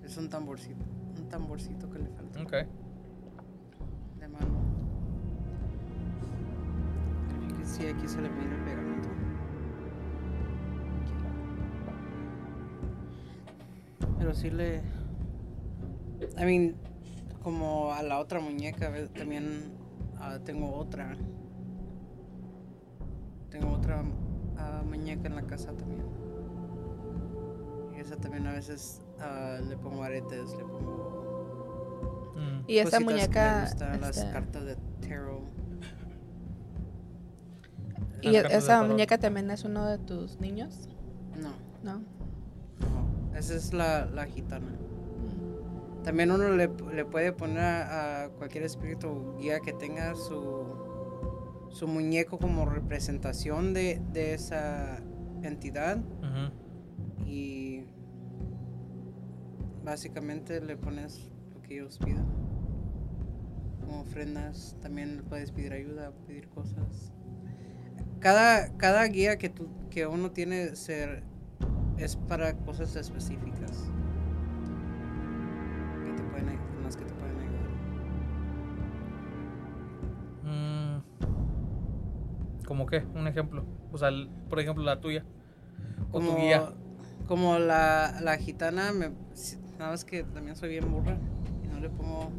Es un tamborcito. Tamborcito que le falta Ok. de mano. Aquí sí, aquí se le mira el pegamento. Pero sí le. I mean, como a la otra muñeca, también ah, tengo otra. Tengo otra ah, muñeca en la casa también. Y esa también a veces ah, le pongo aretes, le pongo. Mm. Y esa cositas que me muñeca. gustan, las cartas de tarot. y esa tarot. muñeca también es uno de tus niños, No, ¿no? no. Esa es la, la gitana. También uno le, le puede poner a, a cualquier espíritu o guía que tenga su, su muñeco como representación de, de esa entidad y básicamente le pones que ellos pidan. Como ofrendas, también puedes pedir ayuda, pedir cosas. Cada, cada guía que, tú, que uno tiene se, es para cosas específicas. Que te pueden, con las que te pueden ayudar. Mm. ¿Cómo qué? Un ejemplo. O sea, el- por ejemplo, la tuya. O tu Como, guía. como la, la gitana, me, nada más que también soy bien burra le pongo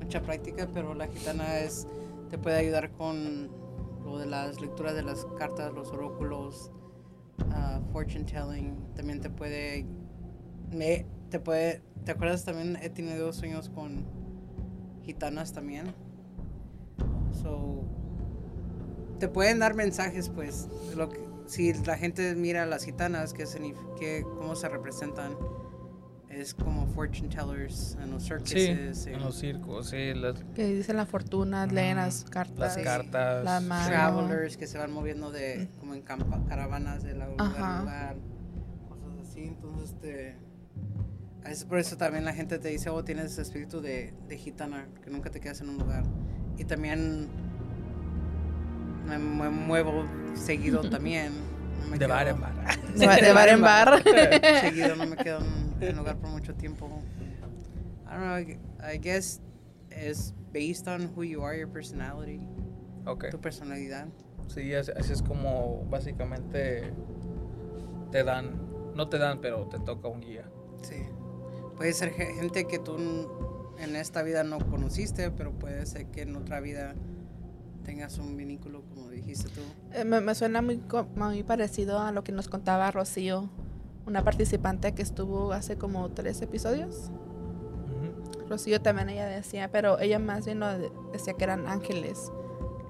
mucha práctica, pero la gitana es te puede ayudar con lo de las lecturas de las cartas, los oróculos, ah, fortune telling, también te puede me te puede ¿te acuerdas también he tenido sueños con gitanas también? So te pueden dar mensajes pues lo que, si la gente mira las gitanas que, que cómo se representan es como fortune tellers en los Sí, circuses en los circos, sí, las, Que dicen las fortunas, leen Ujú. las cartas. las Sí. cartas. La mano. travelers que se van moviendo de como en campa- caravanas de la- lugar a lugar cosas así entonces te es por eso también la gente te dice oh tienes ese espíritu de, de gitana que nunca te quedas en un lugar y también me, me muevo seguido también no De quedo- bar en bar. De, ba- de bar en bar. seguido no me quedo en un lugar por mucho tiempo I don't know I gu- I guess it's based on who you are your personality Ok. tu personalidad Sí, así, así es como básicamente te dan, no te dan, pero te toca un guía. Sí. Puede ser ge- gente que tú n- en esta vida no conociste, pero puede ser que en otra vida tengas un vínculo, como dijiste tú. Eh, me, me suena muy, co- muy parecido a lo que nos contaba Rocío, una participante que estuvo hace como tres episodios. Rocío también ella decía, pero ella más bien lo de- decía que eran ángeles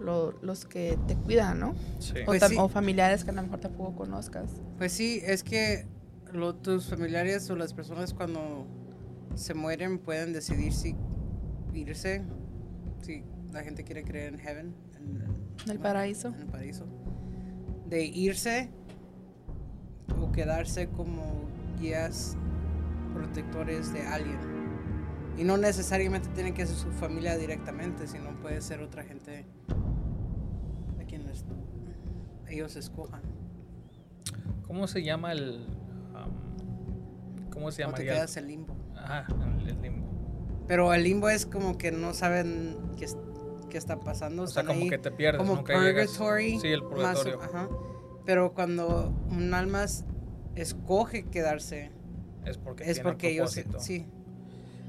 lo- los que te cuidan, ¿no? Sí. O, Pues sí. o familiares que a lo mejor tampoco conozcas. Pues sí, es que lo- tus familiares o las personas cuando se mueren pueden decidir si irse, si la gente quiere creer en heaven, en, el paraíso. en el paraíso, de irse o quedarse como guías protectores de alguien. Y no necesariamente tiene que ser su familia directamente, sino puede ser otra gente pues ellos escojan. ¿Cómo se llama el. um, ¿Cómo se No te quedas en limbo. Ajá, el, el limbo. Pero el limbo es como que no saben qué, es- qué está pasando. O sea, están como ahí que te pierdes, como nunca llegas. purgatory. Sí, el más- purgatorio. ajá. Pero cuando un alma escoge quedarse, Es porque es tiene porque ellos, sí,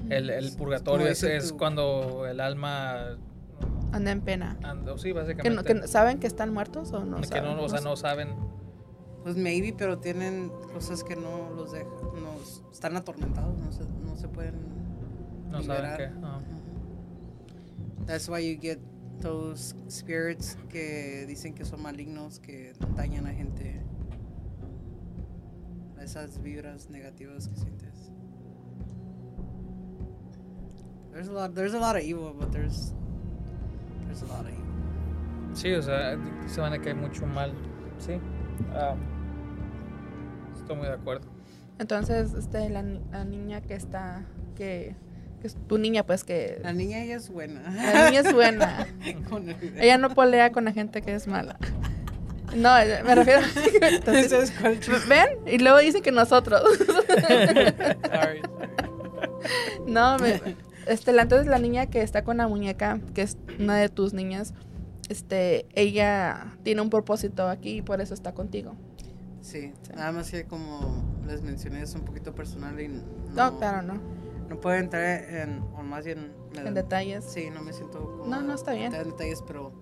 El, el purgatorio es, es cuando el alma. Anda en pena. anda- sí, ¿Que básicamente. no, que no- ¿Saben que están muertos o no que saben? no, o sea, no saben. pues maybe, pero tienen cosas que no los dejan, nos están atormentados, no se, no se pueden No saben liberar. qué. ah. That's why you get those spirits que dicen que son malignos, que dañan a gente. Esas vibras negativas que sientes. There's a lot, there's a lot of evil, but there's, there's a lot of evil. Sí, o sea, se van a caer mucho mal. Sí. Ah, estoy muy de acuerdo. Entonces, este, la, la niña que está, que, que es tu niña, pues que La niña ella es buena. la niña es buena. Ella no polea con la gente que es mala. No, me refiero. Entonces. ¿Ven? Y luego dicen que nosotros. Sorry, sorry. No, me, este, la, entonces la niña que está con la muñeca, que es una de tus niñas, este, ella tiene un propósito aquí y por eso está contigo. Sí, nada más que como les mencioné es un poquito personal y no, No, claro, no. No puedo entrar en, o más bien... En detalles. Sí, no me siento como No, no, está bien. en detalles, pero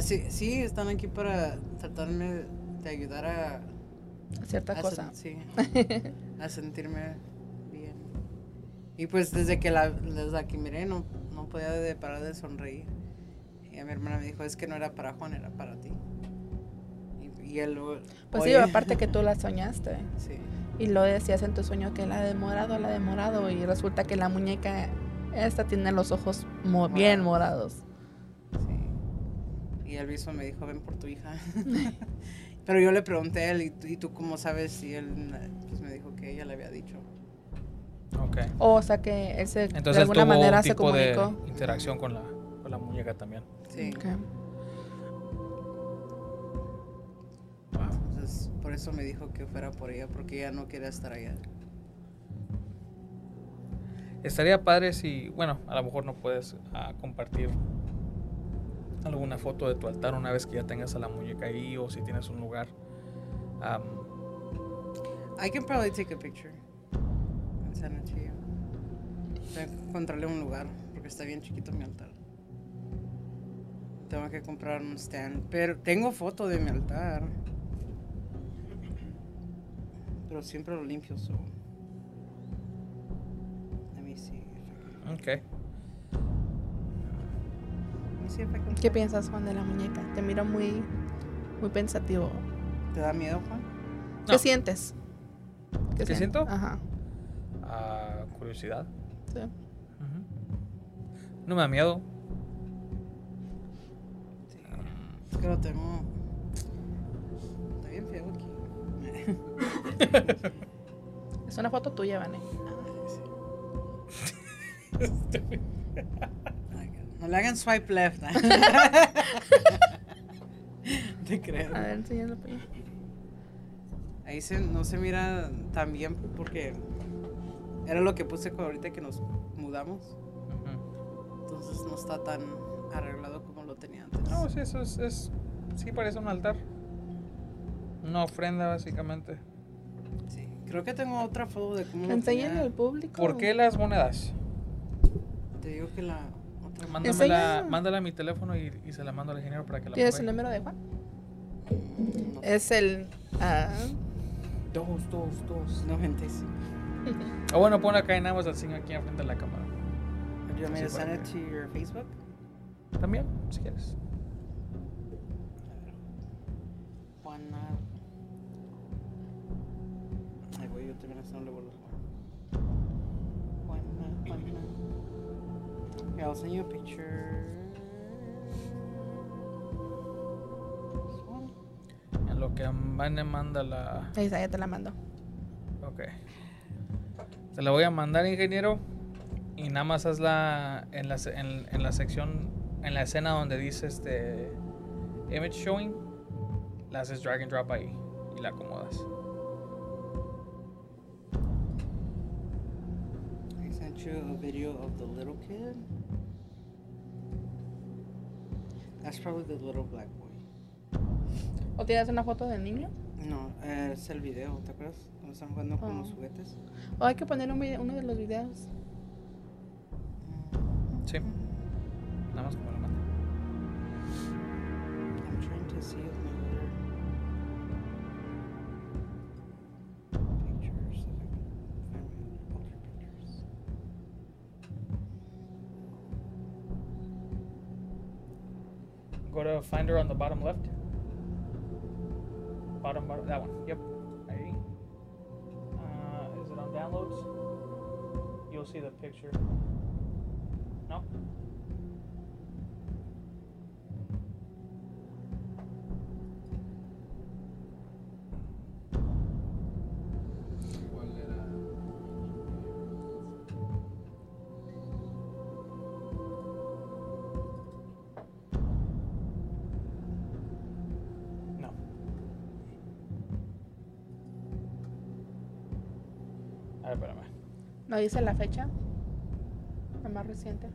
sí, sí, están aquí para tratarme de ayudar a... Cierta a sen- cosa. sí, a sentirme bien. Y pues desde que la, desde que miré no, no podía de parar de sonreír. Y a mi hermana me dijo, es que no era para Juan, era para ti. Y, y él... Pues sí, aparte que tú la soñaste. Sí. Y lo decías en tu sueño que la ha demorado, la ha demorado. Y resulta que la muñeca, esta tiene los ojos mo- bien morados. Sí. Y el viso me dijo, ven por tu hija. Pero yo le pregunté a él, ¿y tú, y tú cómo sabes? Y él pues, me dijo que ella le había dicho. Ok. O sea que él se, Entonces de alguna él tuvo manera un se de comunicó. interacción con la, con la muñeca también. Sí. Por eso me dijo que fuera por ella, porque ella no quería estar allá. Estaría padre si, bueno, a lo mejor no puedes ah, compartir alguna foto de tu altar una vez que ya tengas a la muñeca ahí o si tienes un lugar. Am, I can probably take a picture and send it to you. Encontrarle un lugar, porque está bien chiquito mi altar. Tengo que comprar un stand. Pero tengo foto de mi altar. Pero siempre lo limpio, so. Let me see if I can- ok. let me see if I can- ¿Qué piensas, Juan, de la muñeca? Te miro muy, muy pensativo. ¿Te da miedo, Juan? ¿Qué No. sientes? ¿Qué sien- siento? Ajá. Ah, curiosidad. sí. No me da miedo. Sí. Es que lo tengo. Es una foto tuya, Vane. No le hagan swipe left. Te creo. A ver, enséñalo. pues. Ahí se, no se mira tan bien porque era lo que puse con ahorita que nos mudamos. Entonces no está tan arreglado como lo tenía antes. No, sí, eso es, es- Sí, parece un altar. Una ofrenda, básicamente. Sí. Creo que tengo otra foto de cómo al público. ¿Por qué las monedas? Te digo que la otra Mándamela, mándala a mi teléfono y, y se la mando al ingeniero para que la ¿Tienes el número de Juan? no Es el... ah, Dos, dos, dos. 95. O bueno, pon acá nada más al signo aquí enfrente de la cámara. Do you send it to your Facebook? También, si quieres. Juana. Ay, güey, yo también no le vuelvo a Juana, Juana. Yeah, I'll send you a picture. En lo que Vane manda la. Ahí está, ya te la mando. Ok. Te la voy a mandar, ingeniero. Y nada más hazla en la, en, en la sección, en la escena donde dice este image showing, la haces drag and drop ahí y la acomodas. You a video of the little kid. That's probably the little black boy. ¿O tienes una foto del niño? No, es el video, ¿te acuerdas? Cuando están jugando con los Oh. juguetes. ¿O hay que poner un video- uno de los videos? Sí. Nada más como lo manda. I'm trying to see if Go to Finder on the bottom left. Bottom, bottom, that one. Yep. Uh, is it on downloads? You'll see the picture. ¿No dice la fecha? La más reciente.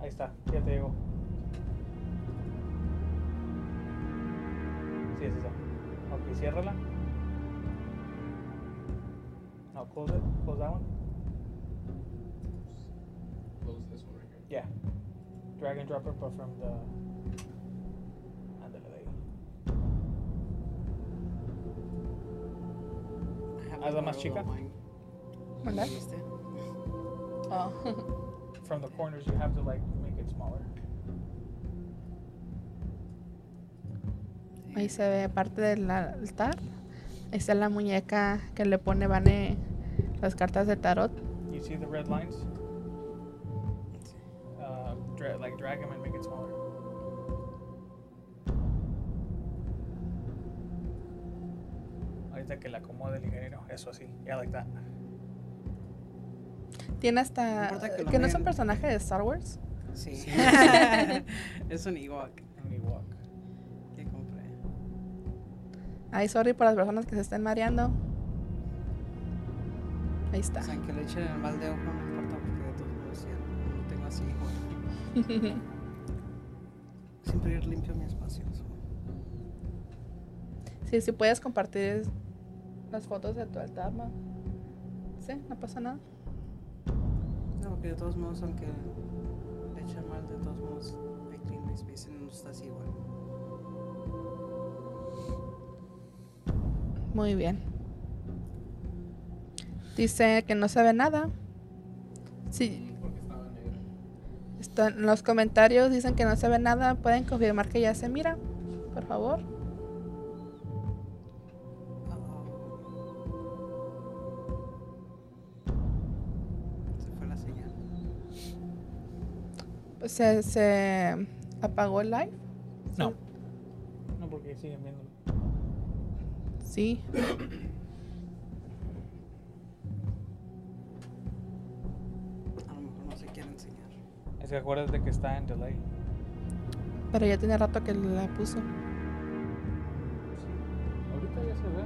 Ahí está, ya te llegó. Sí, es esa. Ok, ciérrala. No, close it. Close that one. Close this one right here. Yeah. Drag and drop it, but from the. Más. Oh. From the corners, you have to like make it smaller. Ahí se ve parte del altar. Ahí está la muñeca que le pone Vane las cartas de tarot. You see the red lines? Uh, dra- like drag them and make it smaller. Que la acomode el ingeniero, eso así, yeah, like that. Tiene No hasta... importa que que no es un personaje de Star Wars. Sí. Sí. es un Ewok mi walk. que compré. Ay, sorry por las personas que se estén mareando. Ahí está. O sea, que le echen el mal de ojo no importa porque de todos modos ya no tengo así hijo. Siempre ir limpio mi espacio. Sí, si puedes compartir las fotos de tu altar, ¿no? Sí, no pasa nada. No, porque de todos modos, aunque le echen mal, de todos modos, I clean my space y no está así igual. Muy bien. Dice que no se ve nada. Sí, Porque estaba negro. está- en los comentarios dicen que no se ve nada. ¿Pueden confirmar que ya se mira? Por favor. Se, se apagó el live. No. No, porque siguen viendo. Sí. A lo mejor no se quiere enseñar. Es que acuérdate que está en delay. Pero ya tiene rato que la puso. Ahorita ya se ve.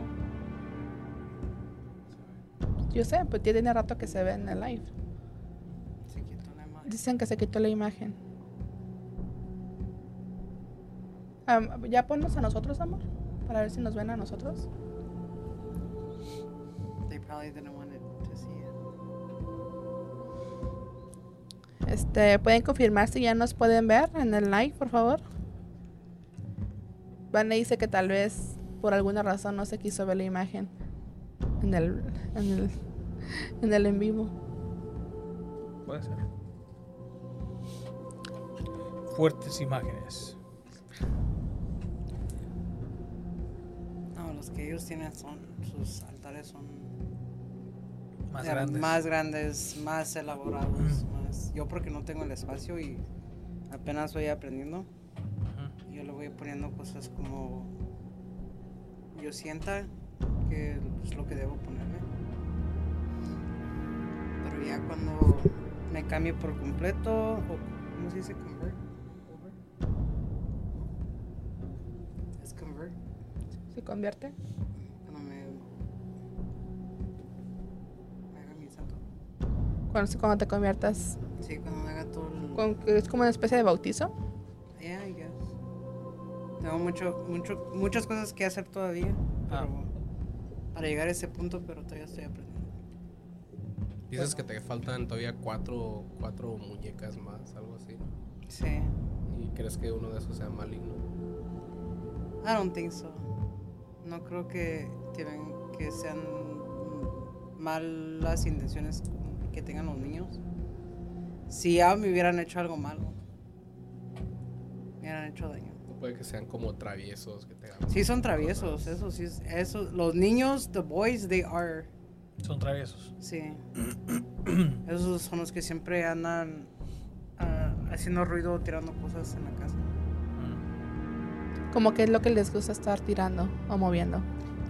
Yo sé, pues ya tiene rato que se ve en el live. Dicen que se quitó la imagen. Ya ponnos a nosotros, amor. Para ver si nos ven a nosotros. They probably didn't want it to see it. Este, ¿pueden confirmar si ya nos pueden ver en el live, por favor? Vane dice que tal vez por alguna razón no se quiso ver la imagen en el en el, en el en vivo. Puede ser. Fuertes imágenes. No, los que ellos tienen son, sus altares son Más grandes. más grandes, más elaborados, más. Yo porque no tengo el espacio y apenas voy aprendiendo, yo le voy poniendo cosas como yo sienta que es lo que debo ponerle. Pero ya cuando me cambie por completo. O, ¿Cómo se dice? Convert. Es convert. ¿Se convierte? Cuando me. me haga mi santo. Cuando, cuando te conviertas, Sí, cuando me haga todo el. con- es como una especie de bautizo. Yeah, I guess. Tengo mucho, mucho, muchas cosas que hacer todavía. Ah. Pero, Para llegar a ese punto, pero todavía estoy aprendiendo. Dices que te faltan todavía cuatro, cuatro muñecas más, algo así. Sí. ¿Y crees que uno de esos sea maligno? I don't think so. No creo que tienen que sean malas intenciones que tengan los niños. Si ya me hubieran hecho algo malo, me hubieran hecho daño. O puede que sean como traviesos que te hagan. Sí son traviesos, eso sí, es- eso, los niños, the boys, they are, Son traviesos. sí. Esos son los que siempre andan haciendo ruido, tirando cosas en la casa. Mm. Como que es lo que les gusta estar tirando o moviendo.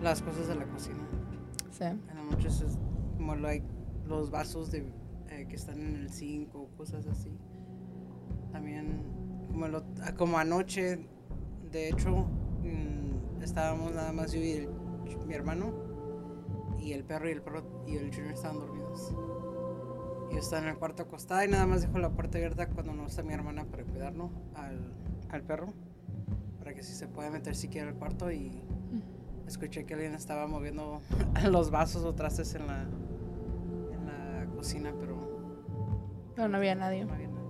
Las cosas de la cocina. Sí. En las noches es como like, los vasos de, eh, que están en el zinc o cosas así. También, como, lo- ah, como anoche, de hecho, mm, estábamos nada más yo y el- mi hermano, y el perro y el perro y el junior estaban dormidos. Y yo estaba en el cuarto acostada y nada más dejo la puerta abierta cuando no está mi hermana para cuidarlo al, al perro, para que si se puede meter siquiera al cuarto y escuché que alguien estaba moviendo los vasos o trastes en la, en la cocina, pero Pero no había nadie. no había nada.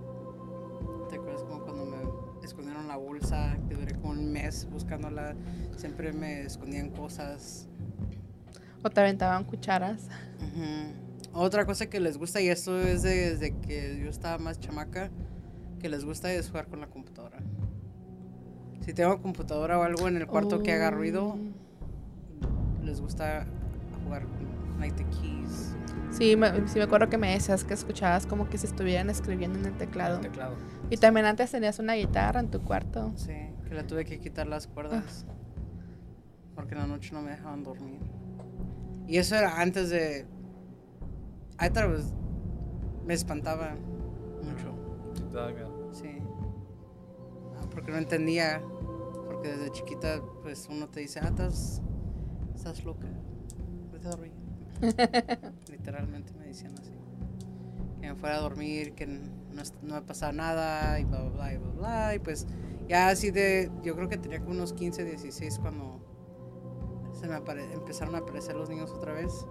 ¿Te acuerdas como cuando me escondieron la bolsa? Que duré como un mes buscándola. Siempre me escondían cosas. O te aventaban cucharas. Ujú. Otra cosa que les gusta, y esto es de- desde que yo estaba más chamaca, que les gusta es jugar con la computadora. Si tengo computadora o algo en el cuarto que haga ruido, Oh. les gusta jugar con like the keys. Sí me, sí, me acuerdo que me decías que escuchabas como que se estuvieran escribiendo en el teclado. El teclado. Y también antes tenías una guitarra en tu cuarto. Sí, que le tuve que quitar las cuerdas. Porque en la noche no me dejaban dormir. Y eso era antes de. I thought it was- Me espantaba mucho. Sí, te da miedo. Sí. Ah, Porque no entendía. Porque desde chiquita, pues uno te dice, ah, estás, estás loca. Vete a dormir. Literalmente me decían así. Que me fuera a dormir, que no, no me pasaba nada, y bla, bla, bla, y bla, bla. Y pues ya así de. Yo creo que tenía como unos 15, 16 cuando se me apare- empezaron a aparecer los niños otra vez.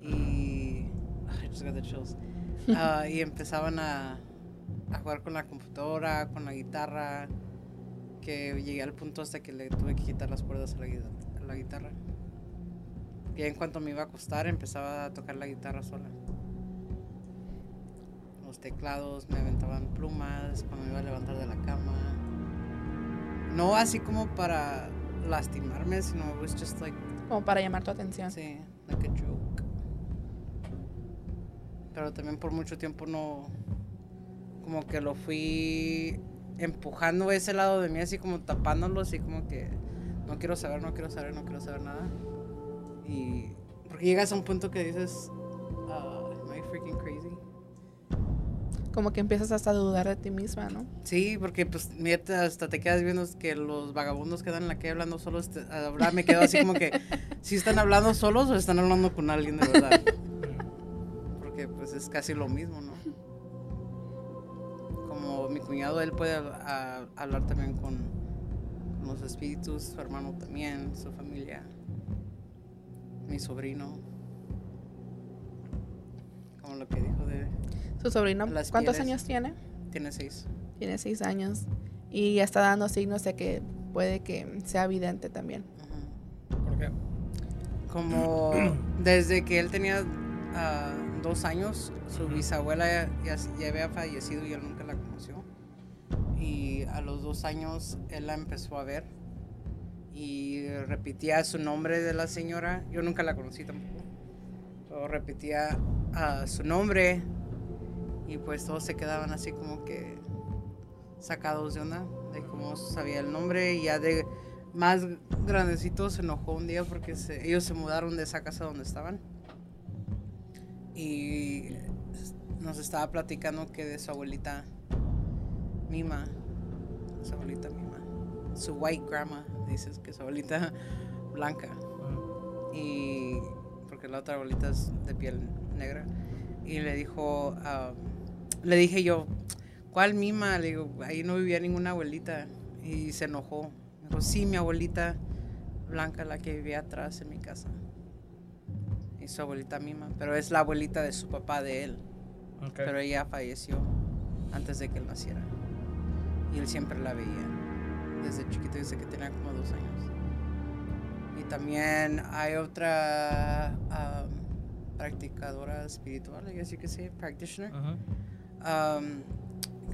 Y. I just got the chills. Ah, y empezaban a, a jugar con la computadora, con la guitarra, que llegué al punto hasta que le tuve que quitar las cuerdas a la, a la guitarra. Y en cuanto me iba a acostar, empezaba a tocar la guitarra sola. Los teclados me aventaban plumas cuando me iba a levantar de la cama. No así como para lastimarme, sino it was just like Como para llamar tu atención. Sí, like a joke. Pero también por mucho tiempo no. Como que lo fui empujando ese lado de mí, así como tapándolo, así como que no quiero saber, no quiero saber, no quiero saber nada. Y. Porque llegas a un punto que dices, ah, am I freaking crazy? Como que empiezas hasta a dudar de ti misma, ¿no? Sí, porque pues hasta te quedas viendo que los vagabundos quedan en la calle hablando solos. te- me quedo así como que, si están hablando solos o están hablando con alguien de verdad. Porque pues es casi lo mismo, ¿no? Como mi cuñado, él puede a- hablar también con, los espíritus, su hermano también, su familia, mi sobrino. Como lo que dijo de... Su sobrino, Las ¿cuántos pieles. años tiene? Tiene seis. Tiene seis años. Y ya está dando signos de que puede que sea evidente también. Ujú. ¿Por qué? Como desde que él tenía ah, dos años, su bisabuela ya, ya- había fallecido y él nunca la conoció. Y a los dos años él la empezó a ver y repetía su nombre de la señora. Yo nunca la conocí tampoco. Pero repetía ah, su nombre y pues todos se quedaban así como que sacados de onda de cómo sabía el nombre y ya de más grandecito se enojó un día porque se- ellos se mudaron de esa casa donde estaban y nos estaba platicando que de su abuelita Mima, su abuelita Mima, su white grandma, dices que su abuelita blanca. Y porque la otra abuelita es de piel negra y le dijo ah, le dije yo ¿cuál mima? le digo ahí no vivía ninguna abuelita. Y se enojó. Me dijo sí mi abuelita blanca la que vivía atrás en mi casa y su abuelita mima pero es la abuelita de su papá de él pero ella falleció antes de que él naciera y él siempre la veía desde chiquito desde que tenía como dos años y también hay otra um, practicadora espiritual, I guess you could say, practitioner. Ujú. Um,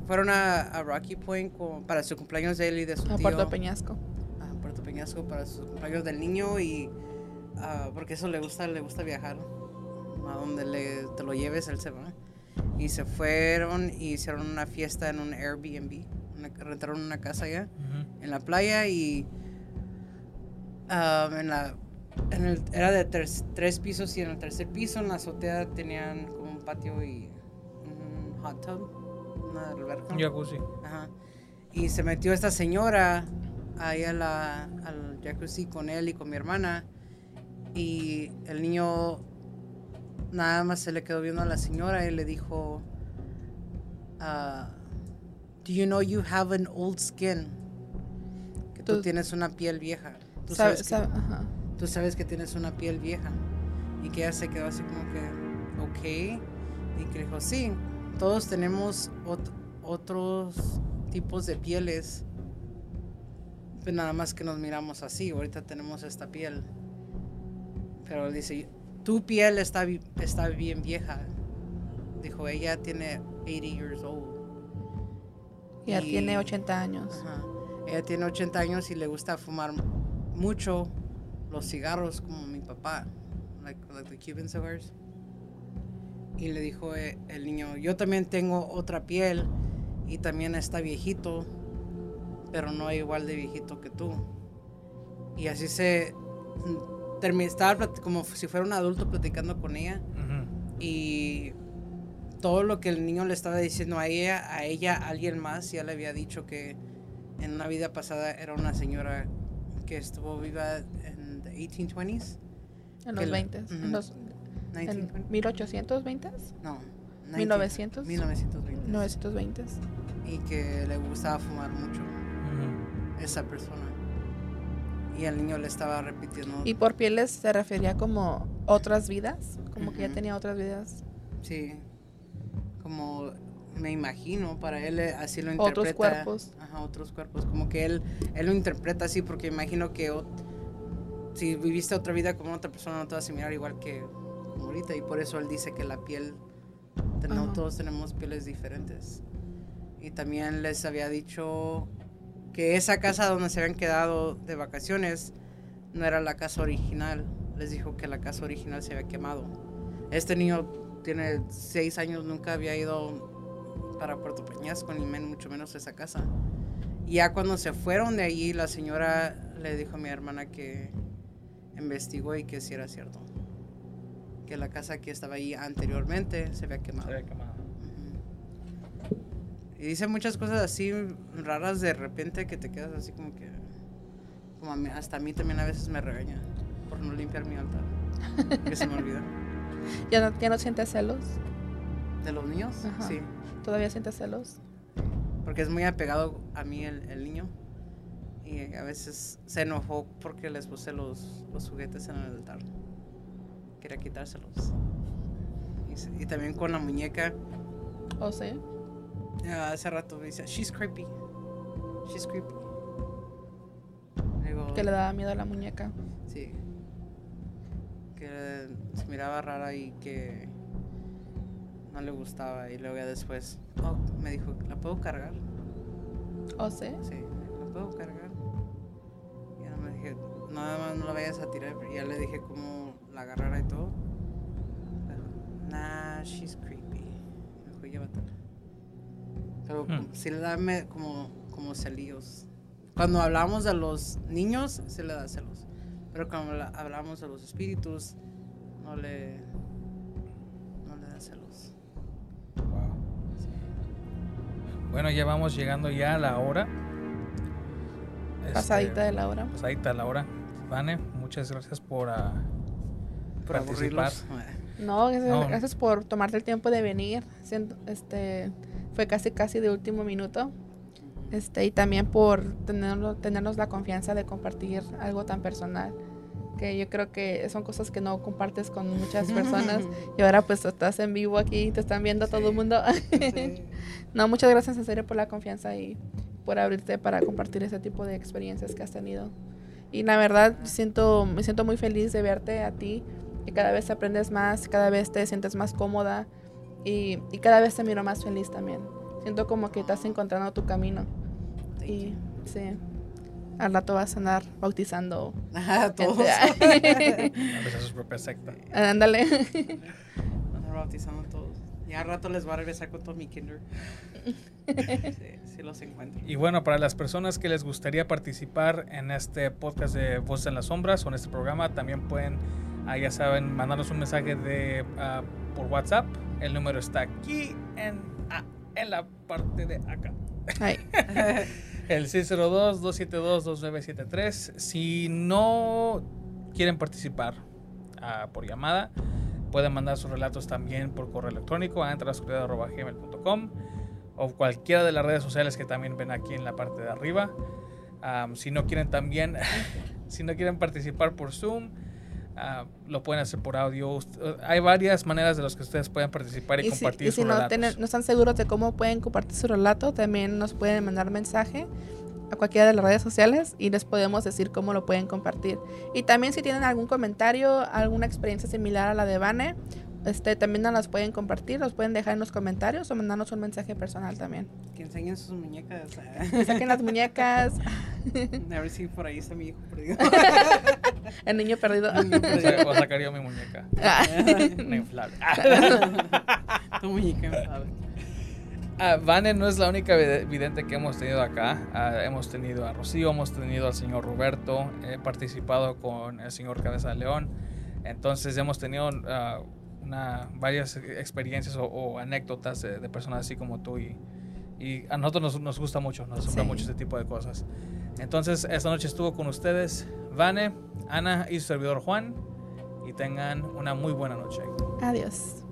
fueron a, a Rocky Point para su cumpleaños de él y de su A tío. Puerto Peñasco. a Puerto Peñasco para su cumpleaños del niño y ah, porque eso le gusta, le gusta viajar. A donde le, te lo lleves, él se va. Y se fueron y hicieron una fiesta en un Airbnb. una- rentaron una casa allá Ujú. en la playa y ah, en la en el- era de tres, tres pisos y en el tercer piso en la azotea tenían como un patio y un hot tub, una alberca. Un jacuzzi. Ajá. Y se metió esta señora ahí a la, al jacuzzi con él y con mi hermana. Y el niño nada más se le quedó viendo a la señora y le dijo, ah, Do you know you have an old skin? Que tú Tú- tienes una piel vieja. Tú Sabe- sabes, que, sabe- ajá. tú sabes que tienes una piel vieja. Y que ella se quedó así como que, ok. Y que dijo, sí, todos tenemos ot- otros tipos de pieles. Pero nada más que nos miramos así. Ahorita tenemos esta piel. Pero dice, tu piel está, está bien vieja. Dijo, ella tiene 80 years old. Ya Y- tiene 80 años. Ajá. Ella tiene 80 años y le gusta fumar mucho los cigarros como mi papá, like, like the Cuban cigars. Y le dijo eh, el niño, yo también tengo otra piel y también está viejito, pero no igual de viejito que tú. Y así se mm, termi- estaba como si fuera un adulto platicando con ella y todo lo que el niño le estaba diciendo a ella, a ella, a alguien más, ya le había dicho que en una vida pasada era una señora que estuvo viva en the 1820s, En los la- 20. Ujú. En los 1920, en 1820. no, 1900. 1920 920. y que le gustaba fumar mucho Ujú. esa persona. Y el niño le estaba repitiendo, Y por pieles se refería como otras vidas. Como que ya tenía otras vidas. sí, como me imagino, para él eh, así lo interpreta. Otros cuerpos. Ajá, otros cuerpos. Como que él, él lo interpreta así porque imagino que si viviste otra vida como otra persona no te vas a mirar igual que como ahorita. Y por eso él dice que la piel, no todos tenemos pieles diferentes. Y también les había dicho que esa casa donde se habían quedado de vacaciones no era la casa original. Les dijo que la casa original se había quemado. Este niño tiene seis años, nunca había ido para Puerto Peñasco, ni mucho menos esa casa. Y ya cuando se fueron de allí, la señora le dijo a mi hermana que investigó y que sí era cierto. Que la casa que estaba ahí anteriormente se había quemado. Se había quemado. Y dice muchas cosas así raras de repente que te quedas así como que... Como a mí- hasta a mí también a veces me regaña por no limpiar mi altar. que se me olvida. ¿Ya no, ya no sientes celos? ¿De los niños? Ajá. Sí. ¿Todavía sientes celos? Porque es muy apegado a mí el, el niño. Y a veces se enojó porque les puse los, los juguetes en el altar. Quería quitárselos. Y, también con la muñeca. ¿O sí? Ya hace rato me dice, she's creepy. She's creepy. Digo, Que le daba miedo a la muñeca. Sí. Que se miraba rara y que no le gustaba. Y luego ya después, oh, me dijo, ¿la puedo cargar? ¿O sí? Sí, ¿la puedo cargar? Y ya me dije, nada más no la vayas a tirar. Y ya le dije cómo la agarrara y todo. Pero, nah, she's creepy. Me dijo, llévatela. Pero Hmm. sí le da me- como, como celillos. Cuando hablamos de los niños, sí le da celos. Pero cuando la- hablamos de los espíritus, no le, no le da celos. Bueno, ya vamos llegando ya a la hora. Este, Pasadita de la hora. Pasadita de la hora. Vane, muchas gracias por Por participar. aburrirlos. No, gracias, No. gracias por tomarte el tiempo de venir. Siento- este, fue casi casi de último minuto. Este, y también por tenernos, tenernos la confianza de compartir algo tan personal. Que yo creo que son cosas que no compartes con muchas personas. y ahora pues estás en vivo aquí, te están viendo todo el mundo. Sí. no, muchas gracias en serio por la confianza y por abrirte para compartir ese tipo de experiencias que has tenido. Y la verdad, siento, me siento muy feliz de verte a ti y cada vez aprendes más, cada vez te sientes más cómoda y, y cada vez te miro más feliz también. Siento como que estás encontrando tu camino. Y sí, al rato vas a andar bautizando. Ah, todos. gente. A veces su propia secta. Ándale. Están bautizando a todos. Ya al rato les voy a regresar con todo mi kinder. Sí, sí los encuentro. Y bueno, para las personas que les gustaría participar en este podcast de Voces en las Sombras o en este programa, también pueden, ah, ya saben, mandarnos un mensaje de, ah, por WhatsApp. El número está aquí en, ah, en la parte de acá. El 602-272-2973. Si no quieren participar ah, por llamada, pueden mandar sus relatos también por correo electrónico a entrasoscuridad.gmail.com o cualquiera de las redes sociales que también ven aquí en la parte de arriba. Si no quieren también, si no quieren participar por Zoom, ah, lo pueden hacer por audio. Eh, Hay varias maneras de las que ustedes pueden participar y, y si, compartir y si sus no, no están seguros de cómo pueden compartir su relato, también nos pueden mandar mensaje a cualquiera de las redes sociales y les podemos decir cómo lo pueden compartir. Y también si tienen algún comentario, alguna experiencia similar a la de Vane, este, también nos las pueden compartir, los pueden dejar en los comentarios o mandarnos un mensaje personal también. Que enseñen sus muñecas. Que saquen las muñecas, A ver si por ahí está mi hijo perdido. el niño perdido. Niño Voy a perdido. a sacar yo mi muñeca. Ah, Una inflable. tu muñeca inflable. Ah, Vane no es la única vid- vidente que hemos tenido acá. Ah, hemos tenido a Rocío, hemos tenido al señor Roberto, he participado con el señor Cabeza de León. Entonces hemos tenido ah, una, varias experiencias o, o anécdotas de, de personas así como tú y, y a nosotros nos, nos gusta mucho, nos asombra Sí. mucho este tipo de cosas. Entonces esta noche estuvo con ustedes Vane, Ana y su servidor Juan y tengan una muy buena noche. Adiós.